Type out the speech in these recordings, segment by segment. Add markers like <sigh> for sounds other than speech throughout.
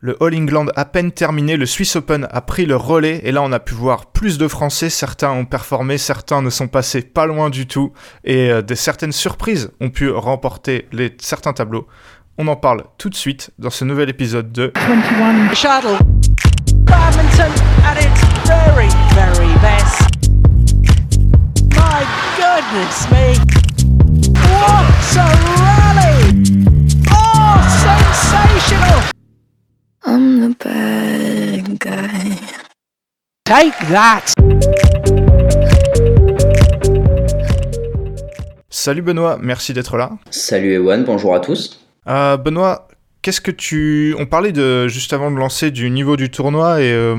Le All England à peine terminé, le Swiss Open a pris le relais et là on a pu voir plus de Français, certains ont performé, certains ne sont passés pas loin du tout et euh, des certaines surprises ont pu remporter les, certains tableaux. On en parle tout de suite dans ce nouvel épisode de 21 Shuttle. Badminton at its very, very best. My goodness me. What a rally! Oh, sensational! I'm the bad guy. Take that! Salut Benoît, merci d'être là. Salut Ewan, bonjour à tous. Euh, Benoît, qu'est-ce que tu... On parlait de, juste avant de lancer du niveau du tournoi et euh,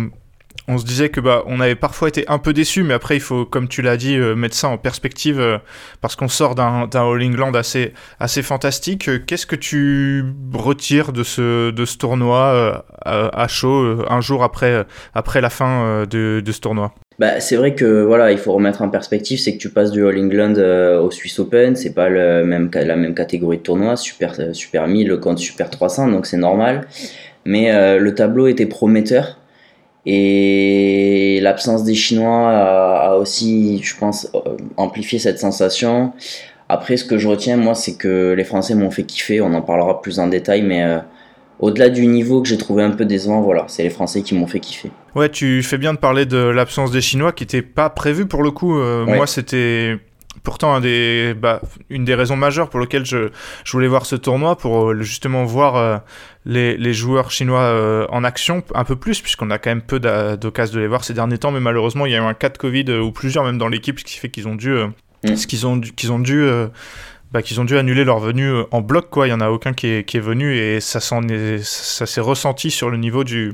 on se disait que bah on avait parfois été un peu déçus, mais après il faut, comme tu l'as dit, euh, mettre ça en perspective euh, parce qu'on sort d'un All England assez assez fantastique. Euh, Qu'est-ce que tu retires de ce de ce tournoi à, chaud un jour après après la fin de, de ce tournoi? Bah, c'est vrai que voilà, il faut remettre en perspective, c'est que tu passes du All England au Swiss Open, c'est pas le même, la même catégorie de tournoi, Super, super 1000 contre Super 300, donc c'est normal. Mais le tableau était prometteur et l'absence des Chinois a, a, aussi, je pense, amplifié cette sensation. Après, ce que je retiens, moi, c'est que les Français m'ont fait kiffer, on en parlera plus en détail, mais euh, au-delà du niveau que j'ai trouvé un peu décevant, voilà, c'est les Français qui m'ont fait kiffer. Ouais, tu fais bien de parler de l'absence des Chinois qui n'était pas prévu pour le coup. Euh, ouais. Moi, c'était pourtant un des, bah, une des raisons majeures pour lesquelles je, je voulais voir ce tournoi, pour euh, justement voir euh, les, les, joueurs chinois euh, en action un peu plus, puisqu'on a quand même peu d'occasions de les voir ces derniers temps, mais malheureusement, il y a eu un cas de Covid euh, ou plusieurs même dans l'équipe, ce qui fait qu'ils ont dû, mmh. ce qu'ils ont, qu'ils ont dû bah, qu'ils ont dû annuler leur venue en bloc quoi il y en a aucun qui est, qui est venu et ça s'est ressenti sur le niveau du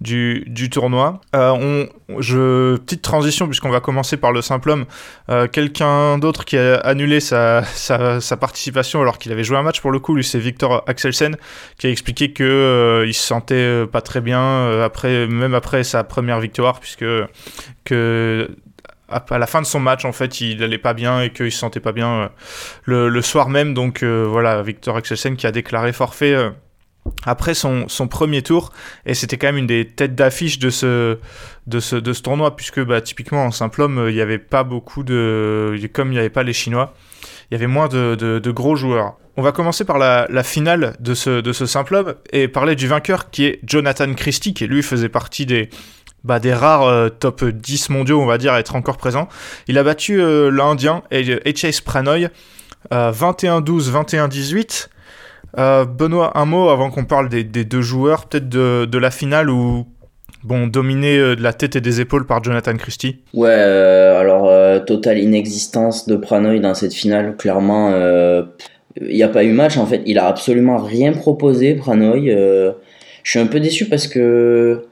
du, du tournoi. Euh, on, je, petite transition puisqu'on va commencer par le simple homme. Euh, Quelqu'un d'autre qui a annulé sa, sa, sa participation alors qu'il avait joué un match pour le coup, lui c'est Victor Axelsen qui a expliqué que euh, il se sentait pas très bien euh, après, même après sa première victoire puisque que à la fin de son match, en fait, il allait pas bien et qu'il se sentait pas bien euh, le, le, soir même. Donc euh, voilà, Victor Axelsen qui a déclaré forfait euh, après son, son, premier tour. Et c'était quand même une des têtes d'affiche de ce, de, ce, de ce tournoi, puisque bah, typiquement en simple homme, il n'y avait pas beaucoup de. Comme il n'y avait pas les Chinois, il y avait moins de, de, gros joueurs. On va commencer par la, finale de ce, de ce simple homme et parler du vainqueur qui est Jonathan Christie, qui lui faisait partie des, bah, des rares euh, top 10 mondiaux, on va dire, à être encore présent. Il a battu euh, l'Indien H.S. Pranoy euh, 21-12, 21-18. Benoît, un mot avant qu'on parle des, deux joueurs, peut-être de, la finale où, bon, dominé de la tête et des épaules par Jonathan Christie. Ouais, alors, totale inexistence de Pranoy dans cette finale, clairement. Il n'y a pas eu match, en fait. Il a absolument rien proposé, Pranoy. je suis un peu déçu parce que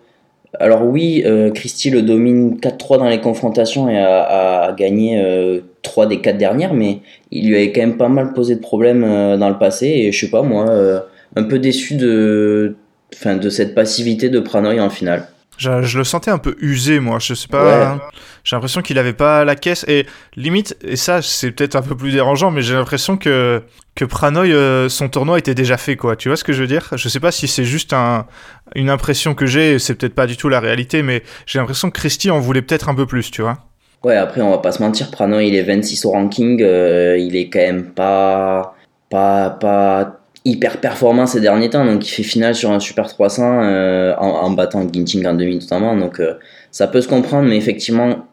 alors oui, euh, Christie le domine 4-3 dans les confrontations et a, a gagné euh, 3 des 4 dernières, mais il lui avait quand même pas mal posé de problèmes euh, dans le passé et je sais pas moi, euh, un peu déçu de, fin, de cette passivité de Pranoy en finale. Je, je, le sentais un peu usé, moi. Je sais pas. Ouais. J'ai l'impression qu'il avait pas la caisse. Et limite, et ça, c'est peut-être un peu plus dérangeant, mais j'ai l'impression que, que Pranoy, euh, son tournoi était déjà fait, quoi. Tu vois ce que je veux dire? Je sais pas si c'est juste un, une impression que j'ai, c'est peut-être pas du tout la réalité, mais j'ai l'impression que Christy en voulait peut-être un peu plus, tu vois. Ouais, après, on va pas se mentir, Pranoy, il est 26 au ranking. Euh, il est quand même pas. pas. pas hyper performant ces derniers temps, donc il fait finale sur un Super 300 euh, en, en, battant Ginting en demi notamment, donc euh, ça peut se comprendre, mais effectivement,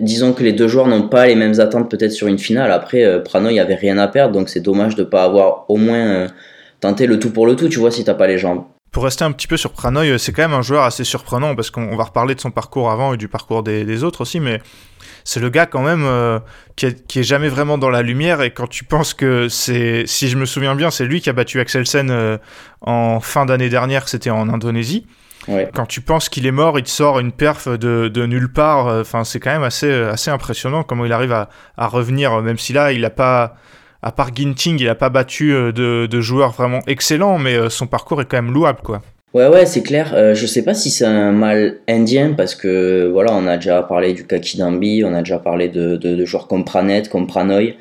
disons que les deux joueurs n'ont pas les mêmes attentes peut-être sur une finale. Après, euh, Prano, avait rien à perdre, donc c'est dommage de ne pas avoir au moins euh, tenté le tout pour le tout, tu vois, si t'as pas les jambes. Pour rester un petit peu sur Pranoy, c'est quand même un joueur assez surprenant parce qu'on va reparler de son parcours avant et du parcours des autres aussi, mais c'est le gars quand même euh, qui, est, qui, est, jamais vraiment dans la lumière et quand tu penses que c'est, si je me souviens bien, c'est lui qui a battu Axelsen euh, en fin d'année dernière, c'était en Indonésie. Ouais. Quand tu penses qu'il est mort, il te sort une perf de, de nulle part. Enfin, c'est quand même assez, assez impressionnant comment il arrive à, à revenir, même si là, il a pas, à part Ginting, il n'a pas battu euh, de, de, joueurs vraiment excellents, mais euh, son parcours est quand même louable, quoi. Ouais, ouais, c'est clair. Euh, je sais pas si c'est un mal indien parce que voilà, on a déjà parlé du Kakidambi, on a déjà parlé de, de, de joueurs comme Pranet, comme Pranoy.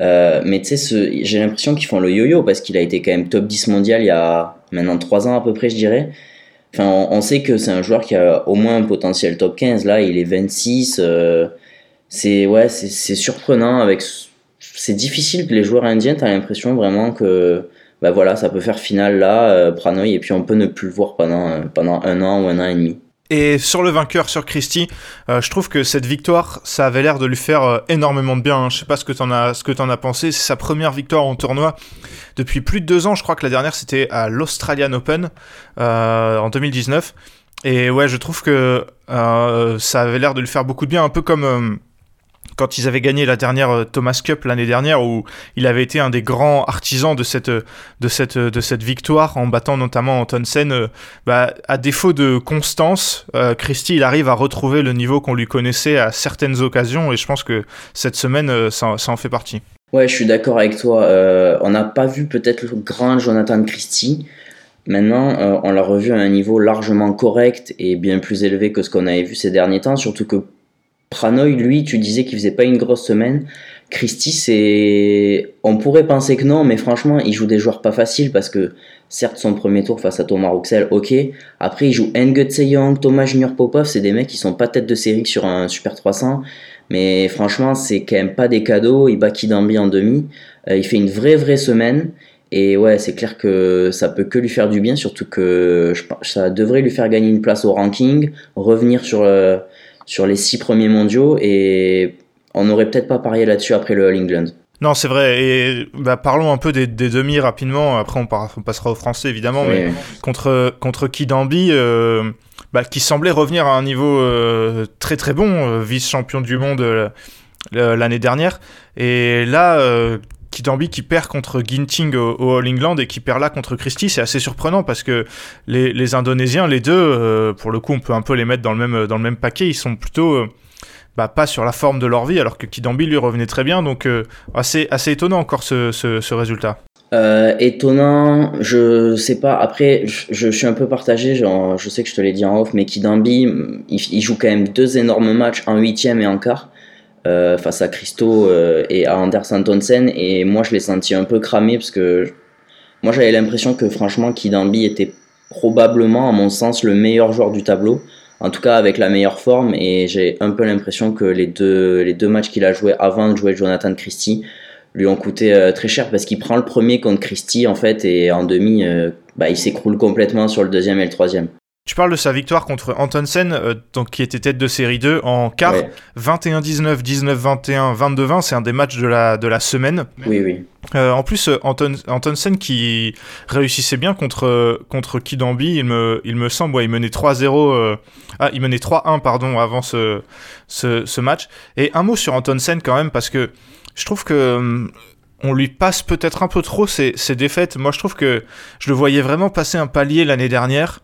Euh, mais tu sais, j'ai l'impression qu'ils font le yo-yo parce qu'il a été quand même top 10 mondial il y a, maintenant 3 ans à peu près, je dirais. Enfin, on, sait que c'est un joueur qui a au moins un potentiel top 15. Là, il est 26. Euh, c'est ouais, c'est surprenant. C'est difficile que les joueurs indiens, t'as l'impression vraiment que bah voilà, ça peut faire finale là, euh, Pranoy, et puis on peut ne plus le voir pendant, pendant un an ou un an et demi. Et sur le vainqueur, sur Christie, euh, je trouve que cette victoire, ça avait l'air de lui faire euh, énormément de bien. Hein. Je sais pas ce que t'en as, pensé. C'est sa première victoire en tournoi depuis plus de deux ans. Je crois que la dernière c'était à l'Australian Open euh, en 2019. Et ouais, je trouve que ça avait l'air de lui faire beaucoup de bien, un peu comme quand ils avaient gagné la dernière euh, Thomas Cup l'année dernière, où il avait été un des grands artisans de cette, de cette, de cette victoire, en battant notamment Antonsen, euh, bah, à défaut de constance, euh, Christie, il arrive à retrouver le niveau qu'on lui connaissait à certaines occasions, et je pense que cette semaine, ça, ça en fait partie. Ouais, je suis d'accord avec toi. on n'a pas vu peut-être le grand Jonathan Christie. Maintenant, on l'a revu à un niveau largement correct et bien plus élevé que ce qu'on avait vu ces derniers temps, surtout que Pranoy, lui, tu disais qu'il faisait pas une grosse semaine. Christy, c'est. On pourrait penser que non, mais franchement, il joue des joueurs pas faciles parce que, certes, son premier tour face à Thomas Roxel, ok. Après, il joue Ngut Young, Thomas Junior Popov, c'est des mecs qui sont pas tête de série sur un Super 300. Mais franchement, c'est quand même pas des cadeaux. Il bat Kidambi en demi. Euh, il fait une vraie, vraie semaine. Et ouais, c'est clair que ça peut que lui faire du bien, surtout que ça devrait lui faire gagner une place au ranking, revenir sur. Euh, sur les six premiers mondiaux et on n'aurait peut-être pas parié là-dessus après le All England. Non, c'est vrai. Et bah, parlons un peu des, demi rapidement. Après, on, passera au français évidemment. mais contre contre Kidambi, euh, bah, qui semblait revenir à un niveau euh, très très bon, euh, vice-champion du monde l'année dernière. Et là, Kitambi qui perd contre Ginting au, All England et qui perd là contre Christie, c'est assez surprenant parce que les, Indonésiens, les deux, euh, pour le coup, on peut un peu les mettre dans le même, même paquet, ils sont plutôt euh, bah, pas sur la forme de leur vie, alors que Kidambi lui revenait très bien, donc euh, assez, assez étonnant encore ce, résultat. étonnant, je sais pas. Après, je, suis un peu partagé. Je sais que je te l'ai dit en off, mais Kidambi, il, il, joue quand même deux énormes matchs en huitième et en quart. Euh, face à Christo euh, et à Anders Antonsen et moi je l'ai senti un peu cramé parce que moi j'avais l'impression que franchement Kidambi était probablement à mon sens le meilleur joueur du tableau en tout cas avec la meilleure forme et j'ai un peu l'impression que les deux, les deux matchs qu'il a joué avant de jouer Jonathan Christie lui ont coûté euh, très cher parce qu'il prend le premier contre Christie en fait et en demi bah, il s'écroule complètement sur le deuxième et le troisième. Tu parles de sa victoire contre Antonsen, euh, donc, qui était tête de série 2 en quart. 21-19, 19-21, 22-20, c'est un des matchs de la, de la semaine. Oui, oui. Euh, en plus, euh, Anton, Antonsen qui réussissait bien contre, contre Kidambi, il me, il me semble, ouais, il menait 3-0, ah, il menait 3-1, pardon, avant ce, ce, ce, match. Et un mot sur Antonsen quand même, parce que je trouve que hum, on lui passe peut-être un peu trop ses, ses défaites. Moi, je trouve que je le voyais vraiment passer un palier l'année dernière.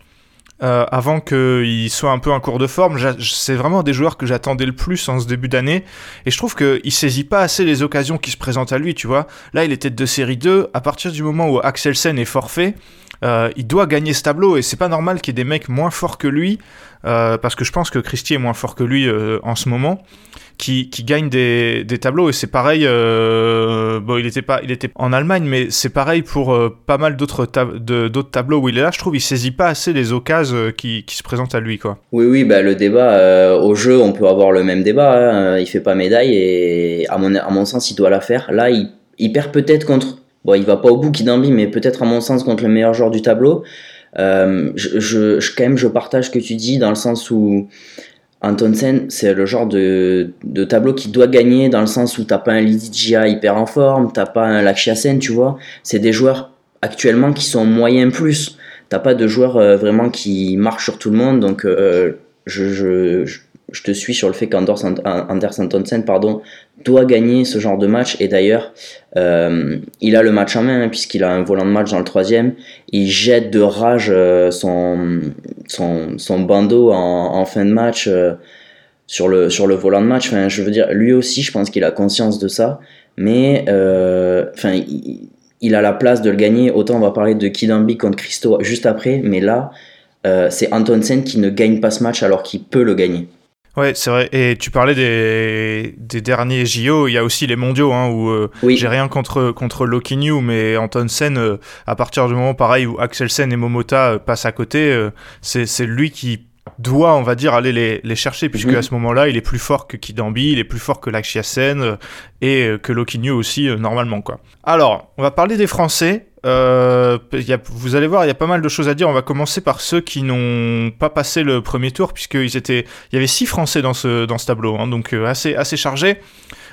Euh, avant qu'il soit un peu un cours de forme. C'est vraiment des joueurs que j'attendais le plus en ce début d'année. Et je trouve qu'il saisit pas assez les occasions qui se présentent à lui, tu vois. Là, il était de série 2. À partir du moment où Axelsen est forfait, euh, il doit gagner ce tableau. Et c'est pas normal qu'il y ait des mecs moins forts que lui. Euh, parce que je pense que Christie est moins fort que lui en ce moment qui, qui gagne des, des tableaux et c'est pareil euh, bon il était pas il était en Allemagne mais c'est pareil pour euh, pas mal d'autres d'autres tableaux où il est là je trouve il saisit pas assez les occasions euh, qui, qui se présentent à lui quoi oui oui bah le débat euh, au jeu on peut avoir le même débat hein. il fait pas médaille et à mon à mon sens il doit la faire là il perd peut-être contre bon il va pas au bout Kidambi mais peut-être à mon sens contre le meilleur joueur du tableau je, je, quand même je partage ce que tu dis dans le sens où Antonsen, c'est le genre de, de, tableau qui doit gagner dans le sens où t'as pas un Lydia hyper en forme, t'as pas un Lakshasen, tu vois. C'est des joueurs actuellement qui sont moyens plus. T'as pas de joueurs euh, vraiment qui marchent sur tout le monde, donc euh, je, je, je, te suis sur le fait qu'Anders Antonsen pardon, doit gagner ce genre de match. Et d'ailleurs, euh, il a le match en main, hein, puisqu'il a un volant de match dans le troisième. Il jette de rage euh, son, son, son, bandeau en, fin de match euh, sur, le, sur le volant de match. Enfin, je veux dire, lui aussi, je pense qu'il a conscience de ça. Mais enfin, il, il, a la place de le gagner. Autant on va parler de Kidambi contre Christo juste après. Mais là, c'est Antonsen qui ne gagne pas ce match alors qu'il peut le gagner. Ouais, c'est vrai. Et tu parlais des, des derniers JO, il y a aussi les mondiaux, hein, où euh, j'ai rien contre, contre Loki New, mais Anton Sen, euh, à partir du moment pareil où Axel Sen et Momota euh, passent à côté, c'est lui qui doit, on va dire, aller les, les chercher, puisque mhm. à ce moment-là, il est plus fort que Kidambi, il est plus fort que Lakshya Sen et que Loki New aussi, normalement. quoi. Alors, on va parler des Français. Euh, vous allez voir, il y a pas mal de choses à dire. On va commencer par ceux qui n'ont pas passé le premier tour, puisqu'ils étaient, il y avait six Français dans ce, tableau, hein, donc euh, assez, chargé.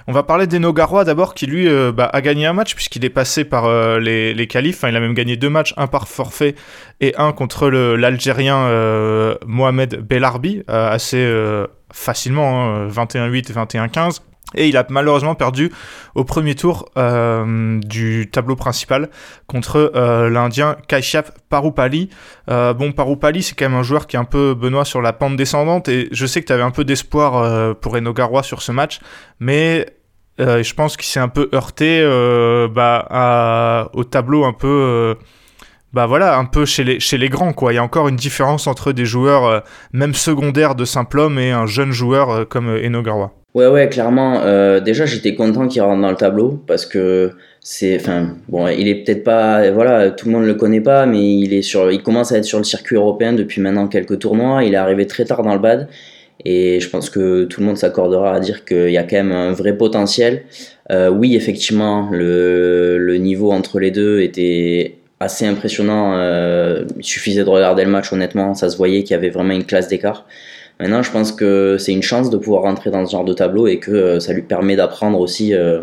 On va parler d'Eno Garoua d'abord, qui lui euh, bah, a gagné un match, puisqu'il est passé par les, les qualifs. il a même gagné deux matchs, un par forfait et un contre l'Algérien Mohamed Belarbi, assez facilement, 21-8 hein, 21-15. Et il a malheureusement perdu au premier tour euh, du tableau principal contre euh, l'Indien Kaishyap Parupali. Euh, bon, Parupali, c'est quand même un joueur qui est un peu, Benoît, sur la pente descendante. Et je sais que tu avais un peu d'espoir pour Enogarwa sur ce match. Mais je pense qu'il s'est un peu heurté bah, au tableau un peu bah voilà, un peu chez les, grands, quoi. Il y a encore une différence entre des joueurs, même secondaires de simple homme, et un jeune joueur comme Enogarwa. Ouais, ouais, clairement. Euh, déjà, j'étais content qu'il rentre dans le tableau parce que c'est, enfin, bon, il est peut-être pas, voilà, tout le monde le connaît pas, mais il est sur, il commence à être sur le circuit européen depuis maintenant quelques tournois. Il est arrivé très tard dans le BAD et je pense que tout le monde s'accordera à dire qu'il y a quand même un vrai potentiel. Euh, oui, effectivement, le, le niveau entre les deux était assez impressionnant. Euh, il suffisait de regarder le match, honnêtement, ça se voyait qu'il y avait vraiment une classe d'écart. Maintenant, je pense que c'est une chance de pouvoir rentrer dans ce genre de tableau et que euh, ça lui permet d'apprendre aussi, euh,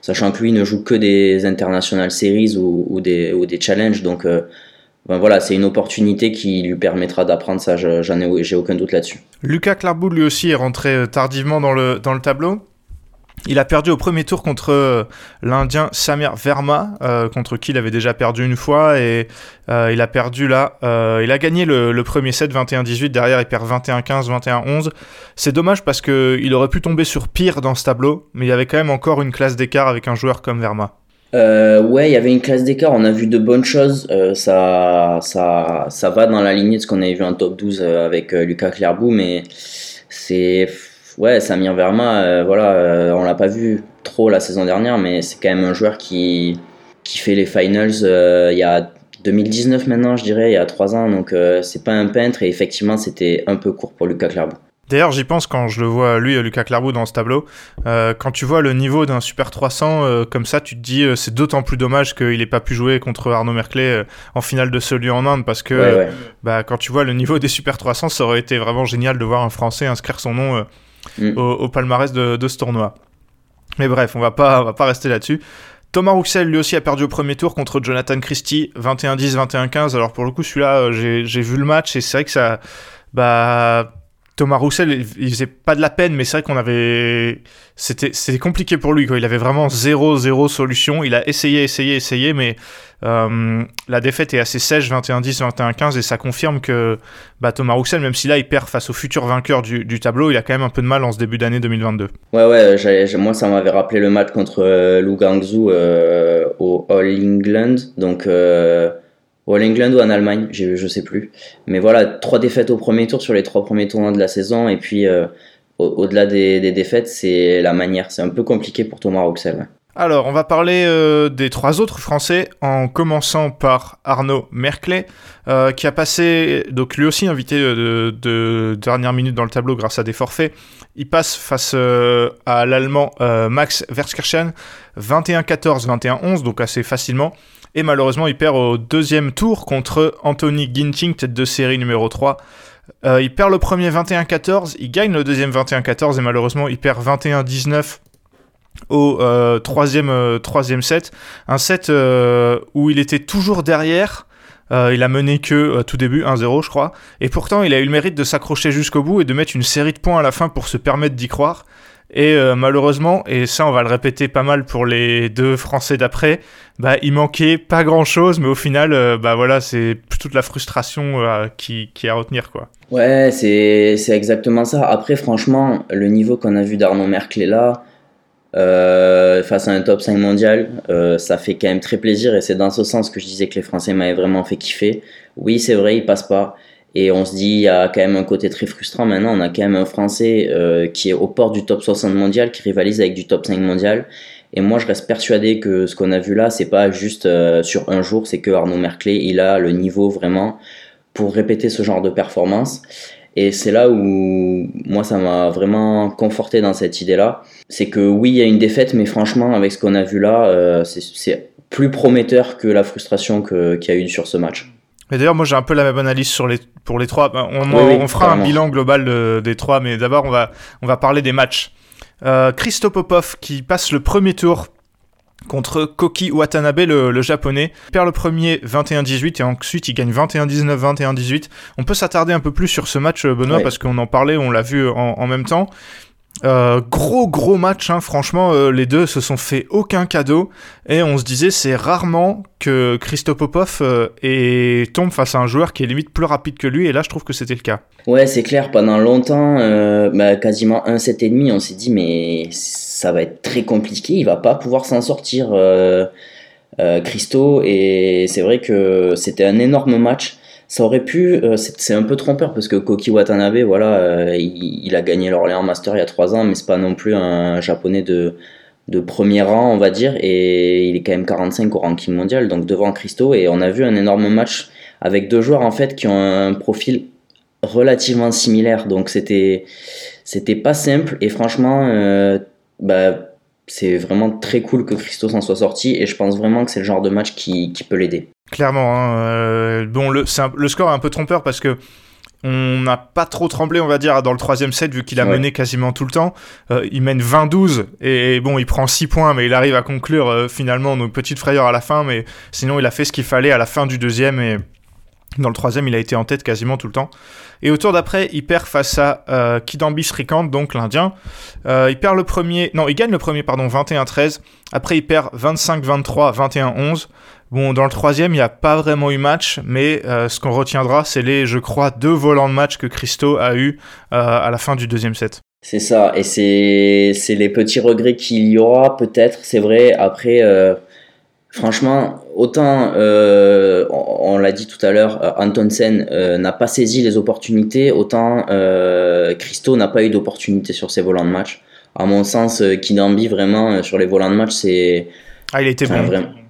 sachant que lui ne joue que des international series ou, des, challenges. Donc, ben voilà, c'est une opportunité qui lui permettra d'apprendre ça. J'en ai, j'ai aucun doute là-dessus. Lucas Clarbou, lui aussi, est rentré tardivement dans le, dans le tableau. Il a perdu au premier tour contre euh, l'Indien Samir Verma, euh, contre qui il avait déjà perdu une fois, et euh, il a perdu là. il a gagné le, premier set 21-18, derrière il perd 21-15, 21-11. C'est dommage parce qu'il aurait pu tomber sur pire dans ce tableau, mais il y avait quand même encore une classe d'écart avec un joueur comme Verma. ouais, il y avait une classe d'écart, on a vu de bonnes choses, ça, ça, ça va dans la lignée de ce qu'on avait vu en top 12 avec Lucas Clairbou, mais c'est ouais, Samir Verma, euh, voilà, euh, on l'a pas vu trop la saison dernière, mais c'est quand même un joueur qui, qui fait les finals euh, il y a 2019 maintenant, je dirais, il y a 3 ans, donc c'est pas un peintre, et effectivement, c'était un peu court pour Lucas Clarbou. D'ailleurs, j'y pense quand je le vois, lui, Lucas Clarbou, dans ce tableau. quand tu vois le niveau d'un Super 300 comme ça, tu te dis c'est d'autant plus dommage qu'il n'ait pas pu jouer contre Arnaud Merclé en finale de celui en Inde parce que Bah, quand tu vois le niveau des Super 300, ça aurait été vraiment génial de voir un Français inscrire son nom Mm. au, palmarès de, ce tournoi. Mais bref, on va pas, va pas rester là-dessus. Thomas Rouxel, lui aussi, a perdu au premier tour contre Jonathan Christie, 21-10, 21-15. Alors pour le coup, celui-là, euh, j'ai vu le match et c'est vrai que ça... Bah, Thomas Roussel, il faisait pas de la peine, mais c'est vrai qu'on avait. C'était compliqué pour lui, quoi. Il avait vraiment zéro, zéro solution. Il a essayé, essayé, essayé, mais euh, la défaite est assez sèche, 21-10, 21-15, et ça confirme que bah, Thomas Roussel, même si là il perd face au futur vainqueur du, tableau, il a quand même un peu de mal en ce début d'année 2022. Ouais, ouais, moi ça m'avait rappelé le match contre euh, Lou Gangzhou euh, au All England. Donc. Ou en England ou en Allemagne, je, je sais plus. Mais voilà, trois défaites au premier tour sur les trois premiers tournois de la saison. Et puis, euh, au-delà des, défaites, c'est la manière. C'est un peu compliqué pour Thomas Roxel. Alors, on va parler euh, des trois autres Français, en commençant par Arnaud Merclay, euh, qui a passé, donc lui aussi invité de, dernière minute dans le tableau grâce à des forfaits. Il passe face à l'Allemand Max Verskirchen, 21-14, 21-11, donc assez facilement. Et malheureusement, il perd au deuxième tour contre Anthony Ginting, tête de série numéro 3. Euh, il perd le premier 21-14, il gagne le deuxième 21-14 et malheureusement il perd 21-19 au euh, troisième, euh, troisième set. Un set où il était toujours derrière. il a mené que tout début 1-0 je crois. Et pourtant il a eu le mérite de s'accrocher jusqu'au bout et de mettre une série de points à la fin pour se permettre d'y croire. Et euh, malheureusement, et ça on va le répéter pas mal pour les deux Français d'après, bah, il manquait pas grand chose, mais au final, euh, bah voilà, c'est toute la frustration euh, qui, qui est à retenir quoi. Ouais, c'est exactement ça. Après, franchement, le niveau qu'on a vu d'Arnaud Merkel là, face à un top 5 mondial, ça fait quand même très plaisir et c'est dans ce sens que je disais que les Français m'avaient vraiment fait kiffer. Oui, c'est vrai, il passe pas. Et on se dit, il y a quand même un côté très frustrant. Maintenant, on a quand même un Français euh, qui est au port du top 60 mondial, qui rivalise avec du top 5 mondial. Et moi, je reste persuadé que ce qu'on a vu là, c'est pas juste euh, sur un jour, c'est que Arnaud Merclé, il a le niveau vraiment pour répéter ce genre de performance. Et c'est là où moi, ça m'a vraiment conforté dans cette idée-là. C'est que oui, il y a une défaite, mais franchement, avec ce qu'on a vu là, euh, c'est plus prometteur que la frustration qu'il y a eu sur ce match. Mais d'ailleurs, moi j'ai un peu la même analyse sur les, pour les trois. Ben, on, on fera un bilan global des trois, mais d'abord on va, on va parler des matchs. Euh, Christo Popov qui passe le premier tour contre Koki Watanabe, le, japonais. Il perd le premier 21-18 et ensuite il gagne 21-19, 21-18. On peut s'attarder un peu plus sur ce match, Benoît, parce qu'on en parlait, on l'a vu en, même temps. Euh, gros gros match, hein. franchement, euh, les deux se sont fait aucun cadeau. Et on se disait c'est rarement que Christo Popov euh, tombe face à un joueur qui est limite plus rapide que lui. Et là je trouve que c'était le cas. Ouais c'est clair, pendant longtemps, bah, quasiment un set et demi, on s'est dit mais ça va être très compliqué, il va pas pouvoir s'en sortir Christo. Et c'est vrai que c'était un énorme match ça aurait pu, euh, c'est un peu trompeur parce que Koki Watanabe, voilà, euh, il, a gagné l'Orléans Master il y a 3 ans, mais c'est pas non plus un japonais de, de premier rang, on va dire, et il est quand même 45 au ranking mondial, donc devant Christo, et on a vu un énorme match avec deux joueurs en fait qui ont un profil relativement similaire, donc c'était c'était pas simple, et franchement, euh, bah, c'est vraiment très cool que Christo s'en soit sorti, et je pense vraiment que c'est le genre de match qui peut l'aider. Clairement. Hein, euh, bon, le, le score est un peu trompeur parce que on n'a pas trop tremblé, on va dire, dans le troisième set, vu qu'il a mené quasiment tout le temps. Euh, il mène 20-12, et, bon, il prend 6 points, mais il arrive à conclure euh, finalement nos petites frayeurs à la fin, mais sinon, il a fait ce qu'il fallait à la fin du deuxième, et dans le troisième, il a été en tête quasiment tout le temps. Et au tour d'après, il perd face à euh, Kidambi donc l'Indien. il perd le premier, non, il gagne le premier, pardon, 21-13. Après, il perd 25-23, 21-11. Bon, dans le troisième, il n'y a pas vraiment eu match, mais euh, ce qu'on retiendra, c'est les, je crois, deux volants de match que Christo a eu euh, à la fin du deuxième set. C'est ça, et c'est les petits regrets qu'il y aura, peut-être, c'est vrai. Après, euh, franchement, autant, on, l'a dit tout à l'heure, Antonsen n'a pas saisi les opportunités, autant Christo n'a pas eu d'opportunité sur ses volants de match. À mon sens, Kidambi, vraiment, sur les volants de match, c'est ah, il était bon.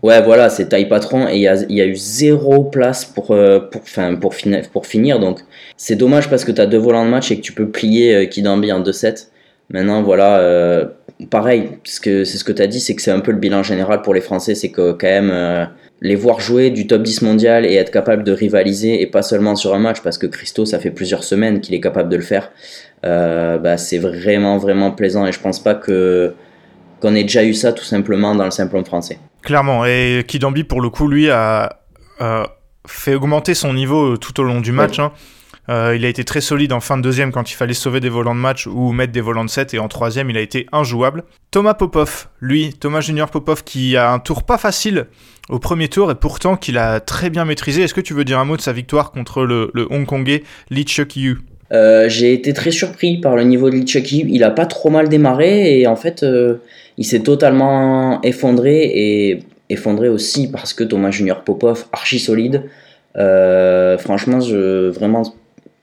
Ouais, voilà, c'est taille patron et il y a, y a, eu zéro place pour, euh, pour, pour, finir, pour finir. Donc, c'est dommage parce que tu as deux volants de match et que tu peux plier euh, Kidambi en 2-7. Maintenant, voilà, euh, pareil, c'est ce que tu as dit, c'est que c'est un peu le bilan général pour les Français, c'est que quand même, euh, les voir jouer du top 10 mondial et être capable de rivaliser, et pas seulement sur un match, parce que Christo, ça fait plusieurs semaines qu'il est capable de le faire, bah, c'est vraiment, vraiment plaisant et je pense pas que qu'on ait déjà eu ça tout simplement dans le simple français. Clairement, et Kidambi pour le coup lui a, fait augmenter son niveau tout au long du match. Hein. Euh, il a été très solide en fin de deuxième quand il fallait sauver des volants de match ou mettre des volants de 7 et en troisième il a été injouable. Thomas Popov, lui, Thomas Junior Popov qui a un tour pas facile au premier tour et pourtant qu'il a très bien maîtrisé. Est-ce que tu veux dire un mot de sa victoire contre le, le Hongkongais Lee Chuk Yu euh, J'ai été très surpris par le niveau de Yu. Il a pas trop mal démarré et en fait euh, il s'est totalement effondré et effondré aussi parce que Thomas Junior Popov, archi solide. Franchement, je vraiment,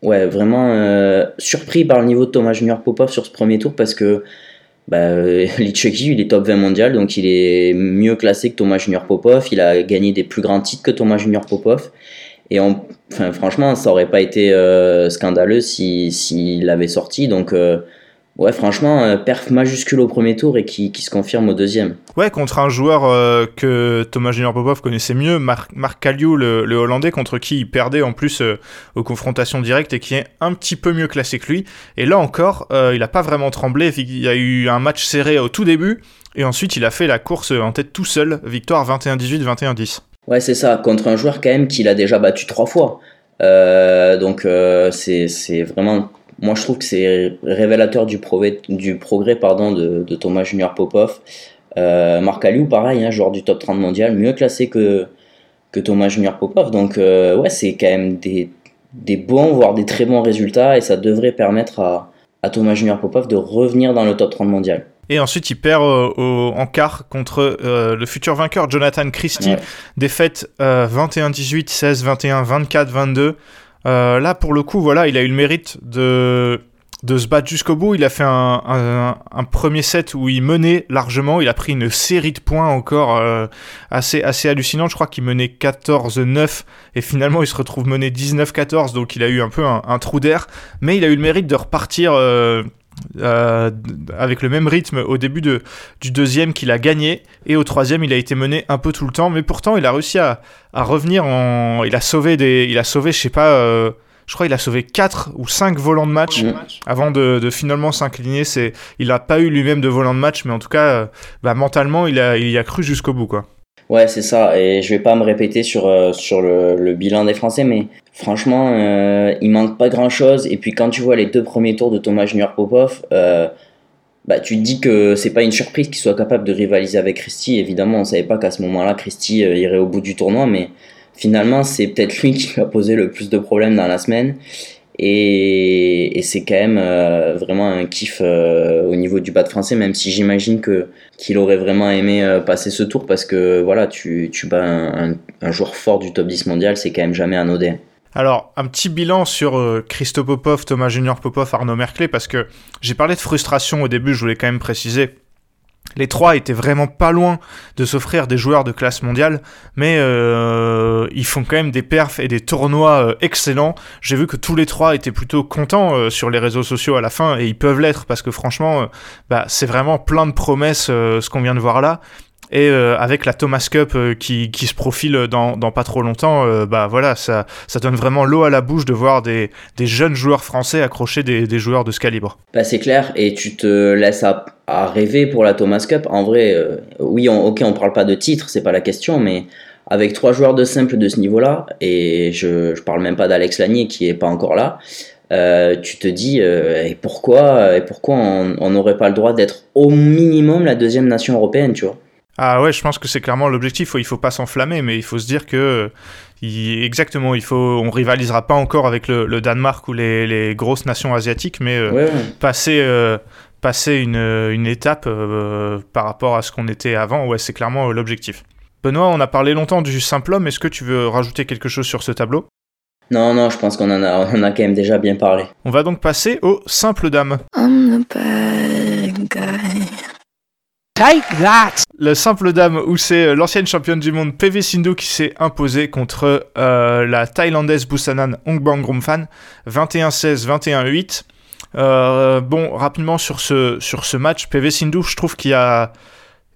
ouais, vraiment euh, surpris par le niveau de Thomas Junior Popov sur ce premier tour parce que bah, <laughs> Licheki, il est top 20 mondial, donc il est mieux classé que Thomas Junior Popov. Il a gagné des plus grands titres que Thomas Junior Popov. Et enfin, franchement, ça aurait pas été euh, scandaleux s'il si, avait sorti. Donc, Ouais, franchement, euh, perf majuscule au premier tour et qui, qui, se confirme au deuxième. Ouais, contre un joueur euh, que Thomas Junior Popov connaissait mieux, Marc, Marc le, le, Hollandais, contre qui il perdait en plus euh, aux confrontations directes et qui est un petit peu mieux classé que lui. Et là encore, il n'a pas vraiment tremblé. Il y a eu un match serré au tout début et ensuite il a fait la course en tête tout seul. Victoire 21-18, 21-10. Ouais, c'est ça, contre un joueur quand même qu'il a déjà battu trois fois. donc c'est vraiment moi, je trouve que c'est révélateur du, progrès, du progrès pardon, de, de Thomas Junior Popov. Euh, Marc Aliou, pareil, hein, joueur du top 30 mondial, mieux classé que, que Thomas Junior Popov. Donc, euh, ouais, c'est quand même des, des bons, voire des très bons résultats, et ça devrait permettre à, à Thomas Junior Popov de revenir dans le top 30 mondial. Et ensuite, il perd euh, au, en quart contre euh, le futur vainqueur Jonathan Christie. Défaite 21-18, 16-21, 24-22. Là, pour le coup, voilà, il a eu le mérite de de se battre jusqu'au bout. Il a fait un, un, premier set où il menait largement. Il a pris une série de points encore euh, assez, assez hallucinante. Je crois qu'il menait 14-9 et finalement il se retrouve mené 19-14. Donc il a eu un peu un, trou d'air. Mais il a eu le mérite de repartir euh, euh, avec le même rythme au début de, du deuxième qu'il a gagné. Et au troisième il a été mené un peu tout le temps. Mais pourtant il a réussi à, à revenir en... Il a sauvé des... Il a sauvé, je sais pas je crois qu'il a sauvé 4 ou 5 volants de match avant de, finalement s'incliner. C'est, il n'a pas eu lui-même de volant de match, mais en tout cas, euh, bah, mentalement, il, a, il y a cru jusqu'au bout. Quoi. Ouais, c'est ça. Et je vais pas me répéter sur, euh, sur le, bilan des Français, mais franchement, euh, il manque pas grand-chose. Et puis quand tu vois les deux premiers tours de Thomas Junior Popov, bah, tu te dis que c'est pas une surprise qu'il soit capable de rivaliser avec Christy. Évidemment, on savait pas qu'à ce moment-là, Christy irait au bout du tournoi, mais finalement, c'est peut-être lui <laughs> qui lui a posé le plus de problèmes dans la semaine. Et, c'est quand même euh, vraiment un kiff euh, au niveau du de français, même si j'imagine que qu'il aurait vraiment aimé euh, passer ce tour parce que voilà, tu, tu bats un, joueur fort du top 10 mondial, c'est quand même jamais anodin. Alors, un petit bilan sur Christo Popov, Thomas Junior Popov, Arnaud Merclé, parce que j'ai parlé de frustration au début, je voulais quand même préciser les trois étaient vraiment pas loin de s'offrir des joueurs de classe mondiale, mais euh, ils font quand même des perfs et des tournois euh, excellents. J'ai vu que tous les trois étaient plutôt contents euh, sur les réseaux sociaux à la fin, et ils peuvent l'être parce que franchement, bah, c'est vraiment plein de promesses ce qu'on vient de voir là. Et euh, avec la Thomas Cup euh, qui, qui, se profile dans, dans, pas trop longtemps, euh, bah voilà, ça, ça donne vraiment l'eau à la bouche de voir des, des jeunes joueurs français accrocher des, des, joueurs de ce calibre. Bah c'est clair, et tu te laisses à, rêver pour la Thomas Cup. En vrai, oui, ok, on parle pas de titre, c'est pas la question, mais avec trois joueurs de simple de ce niveau-là, et je, je parle même pas d'Alex Lanier qui est pas encore là. Tu te dis et pourquoi et pourquoi on n'aurait pas le droit d'être au minimum la deuxième nation européenne tu vois? Ah ouais, je pense que c'est clairement l'objectif. Il faut pas s'enflammer, mais il faut se dire que exactement, il faut, on rivalisera pas encore avec le, Danemark ou les, grosses nations asiatiques, mais euh, passer, euh, passer une, une étape euh, par rapport à ce qu'on était avant, ouais, c'est clairement l'objectif. Benoît, on a parlé longtemps du simple homme. Est-ce que tu veux rajouter quelque chose sur ce tableau? Non, non, je pense qu'on en a, on a quand même déjà bien parlé. On va donc passer au simple dame. Take that Le simple dame où c'est euh, l'ancienne championne du monde PV Sindhu qui s'est imposée contre euh, la thaïlandaise Busanan Ongbang Rumfan 21-16, 21-8. Euh, bon, rapidement sur ce, sur ce match, PV Sindhu, je trouve qu'il a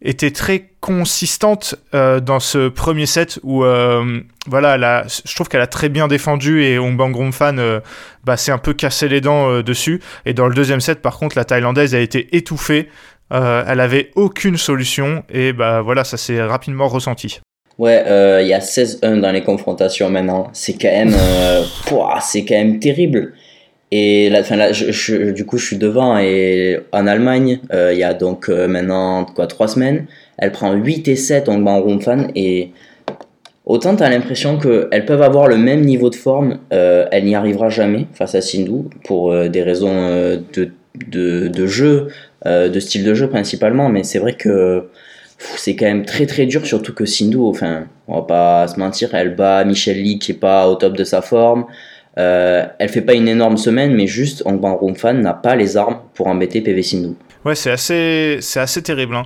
été très consistante dans ce premier set où voilà, je trouve qu'elle a très bien défendu et Ongbang Rumfan bah, s'est un peu cassé les dents dessus. Et dans le deuxième set, par contre, la thaïlandaise a été étouffée. Euh, elle avait aucune solution et bah voilà, ça s'est rapidement ressenti. Ouais, euh, il y a 16-1 dans les confrontations maintenant. C'est quand même, euh, c'est quand même terrible. Et là, fin, du coup, je suis devant et en Allemagne, il y a donc maintenant quoi trois semaines, elle prend 8 et 7 en Rumfan et autant tu as l'impression qu'elles peuvent avoir le même niveau de forme, elle n'y arrivera jamais face à Sindhu pour des raisons de, de jeu, euh, de style de jeu principalement, mais c'est vrai que c'est quand même très très dur, surtout que Sindhu, enfin, on va pas se mentir, elle bat Michel Lee qui est pas au top de sa forme. Euh, elle fait pas une énorme semaine, mais juste Room Fan n'a pas les armes pour embêter PV Sindhu. Ouais, c'est assez, c'est assez terrible. Hein.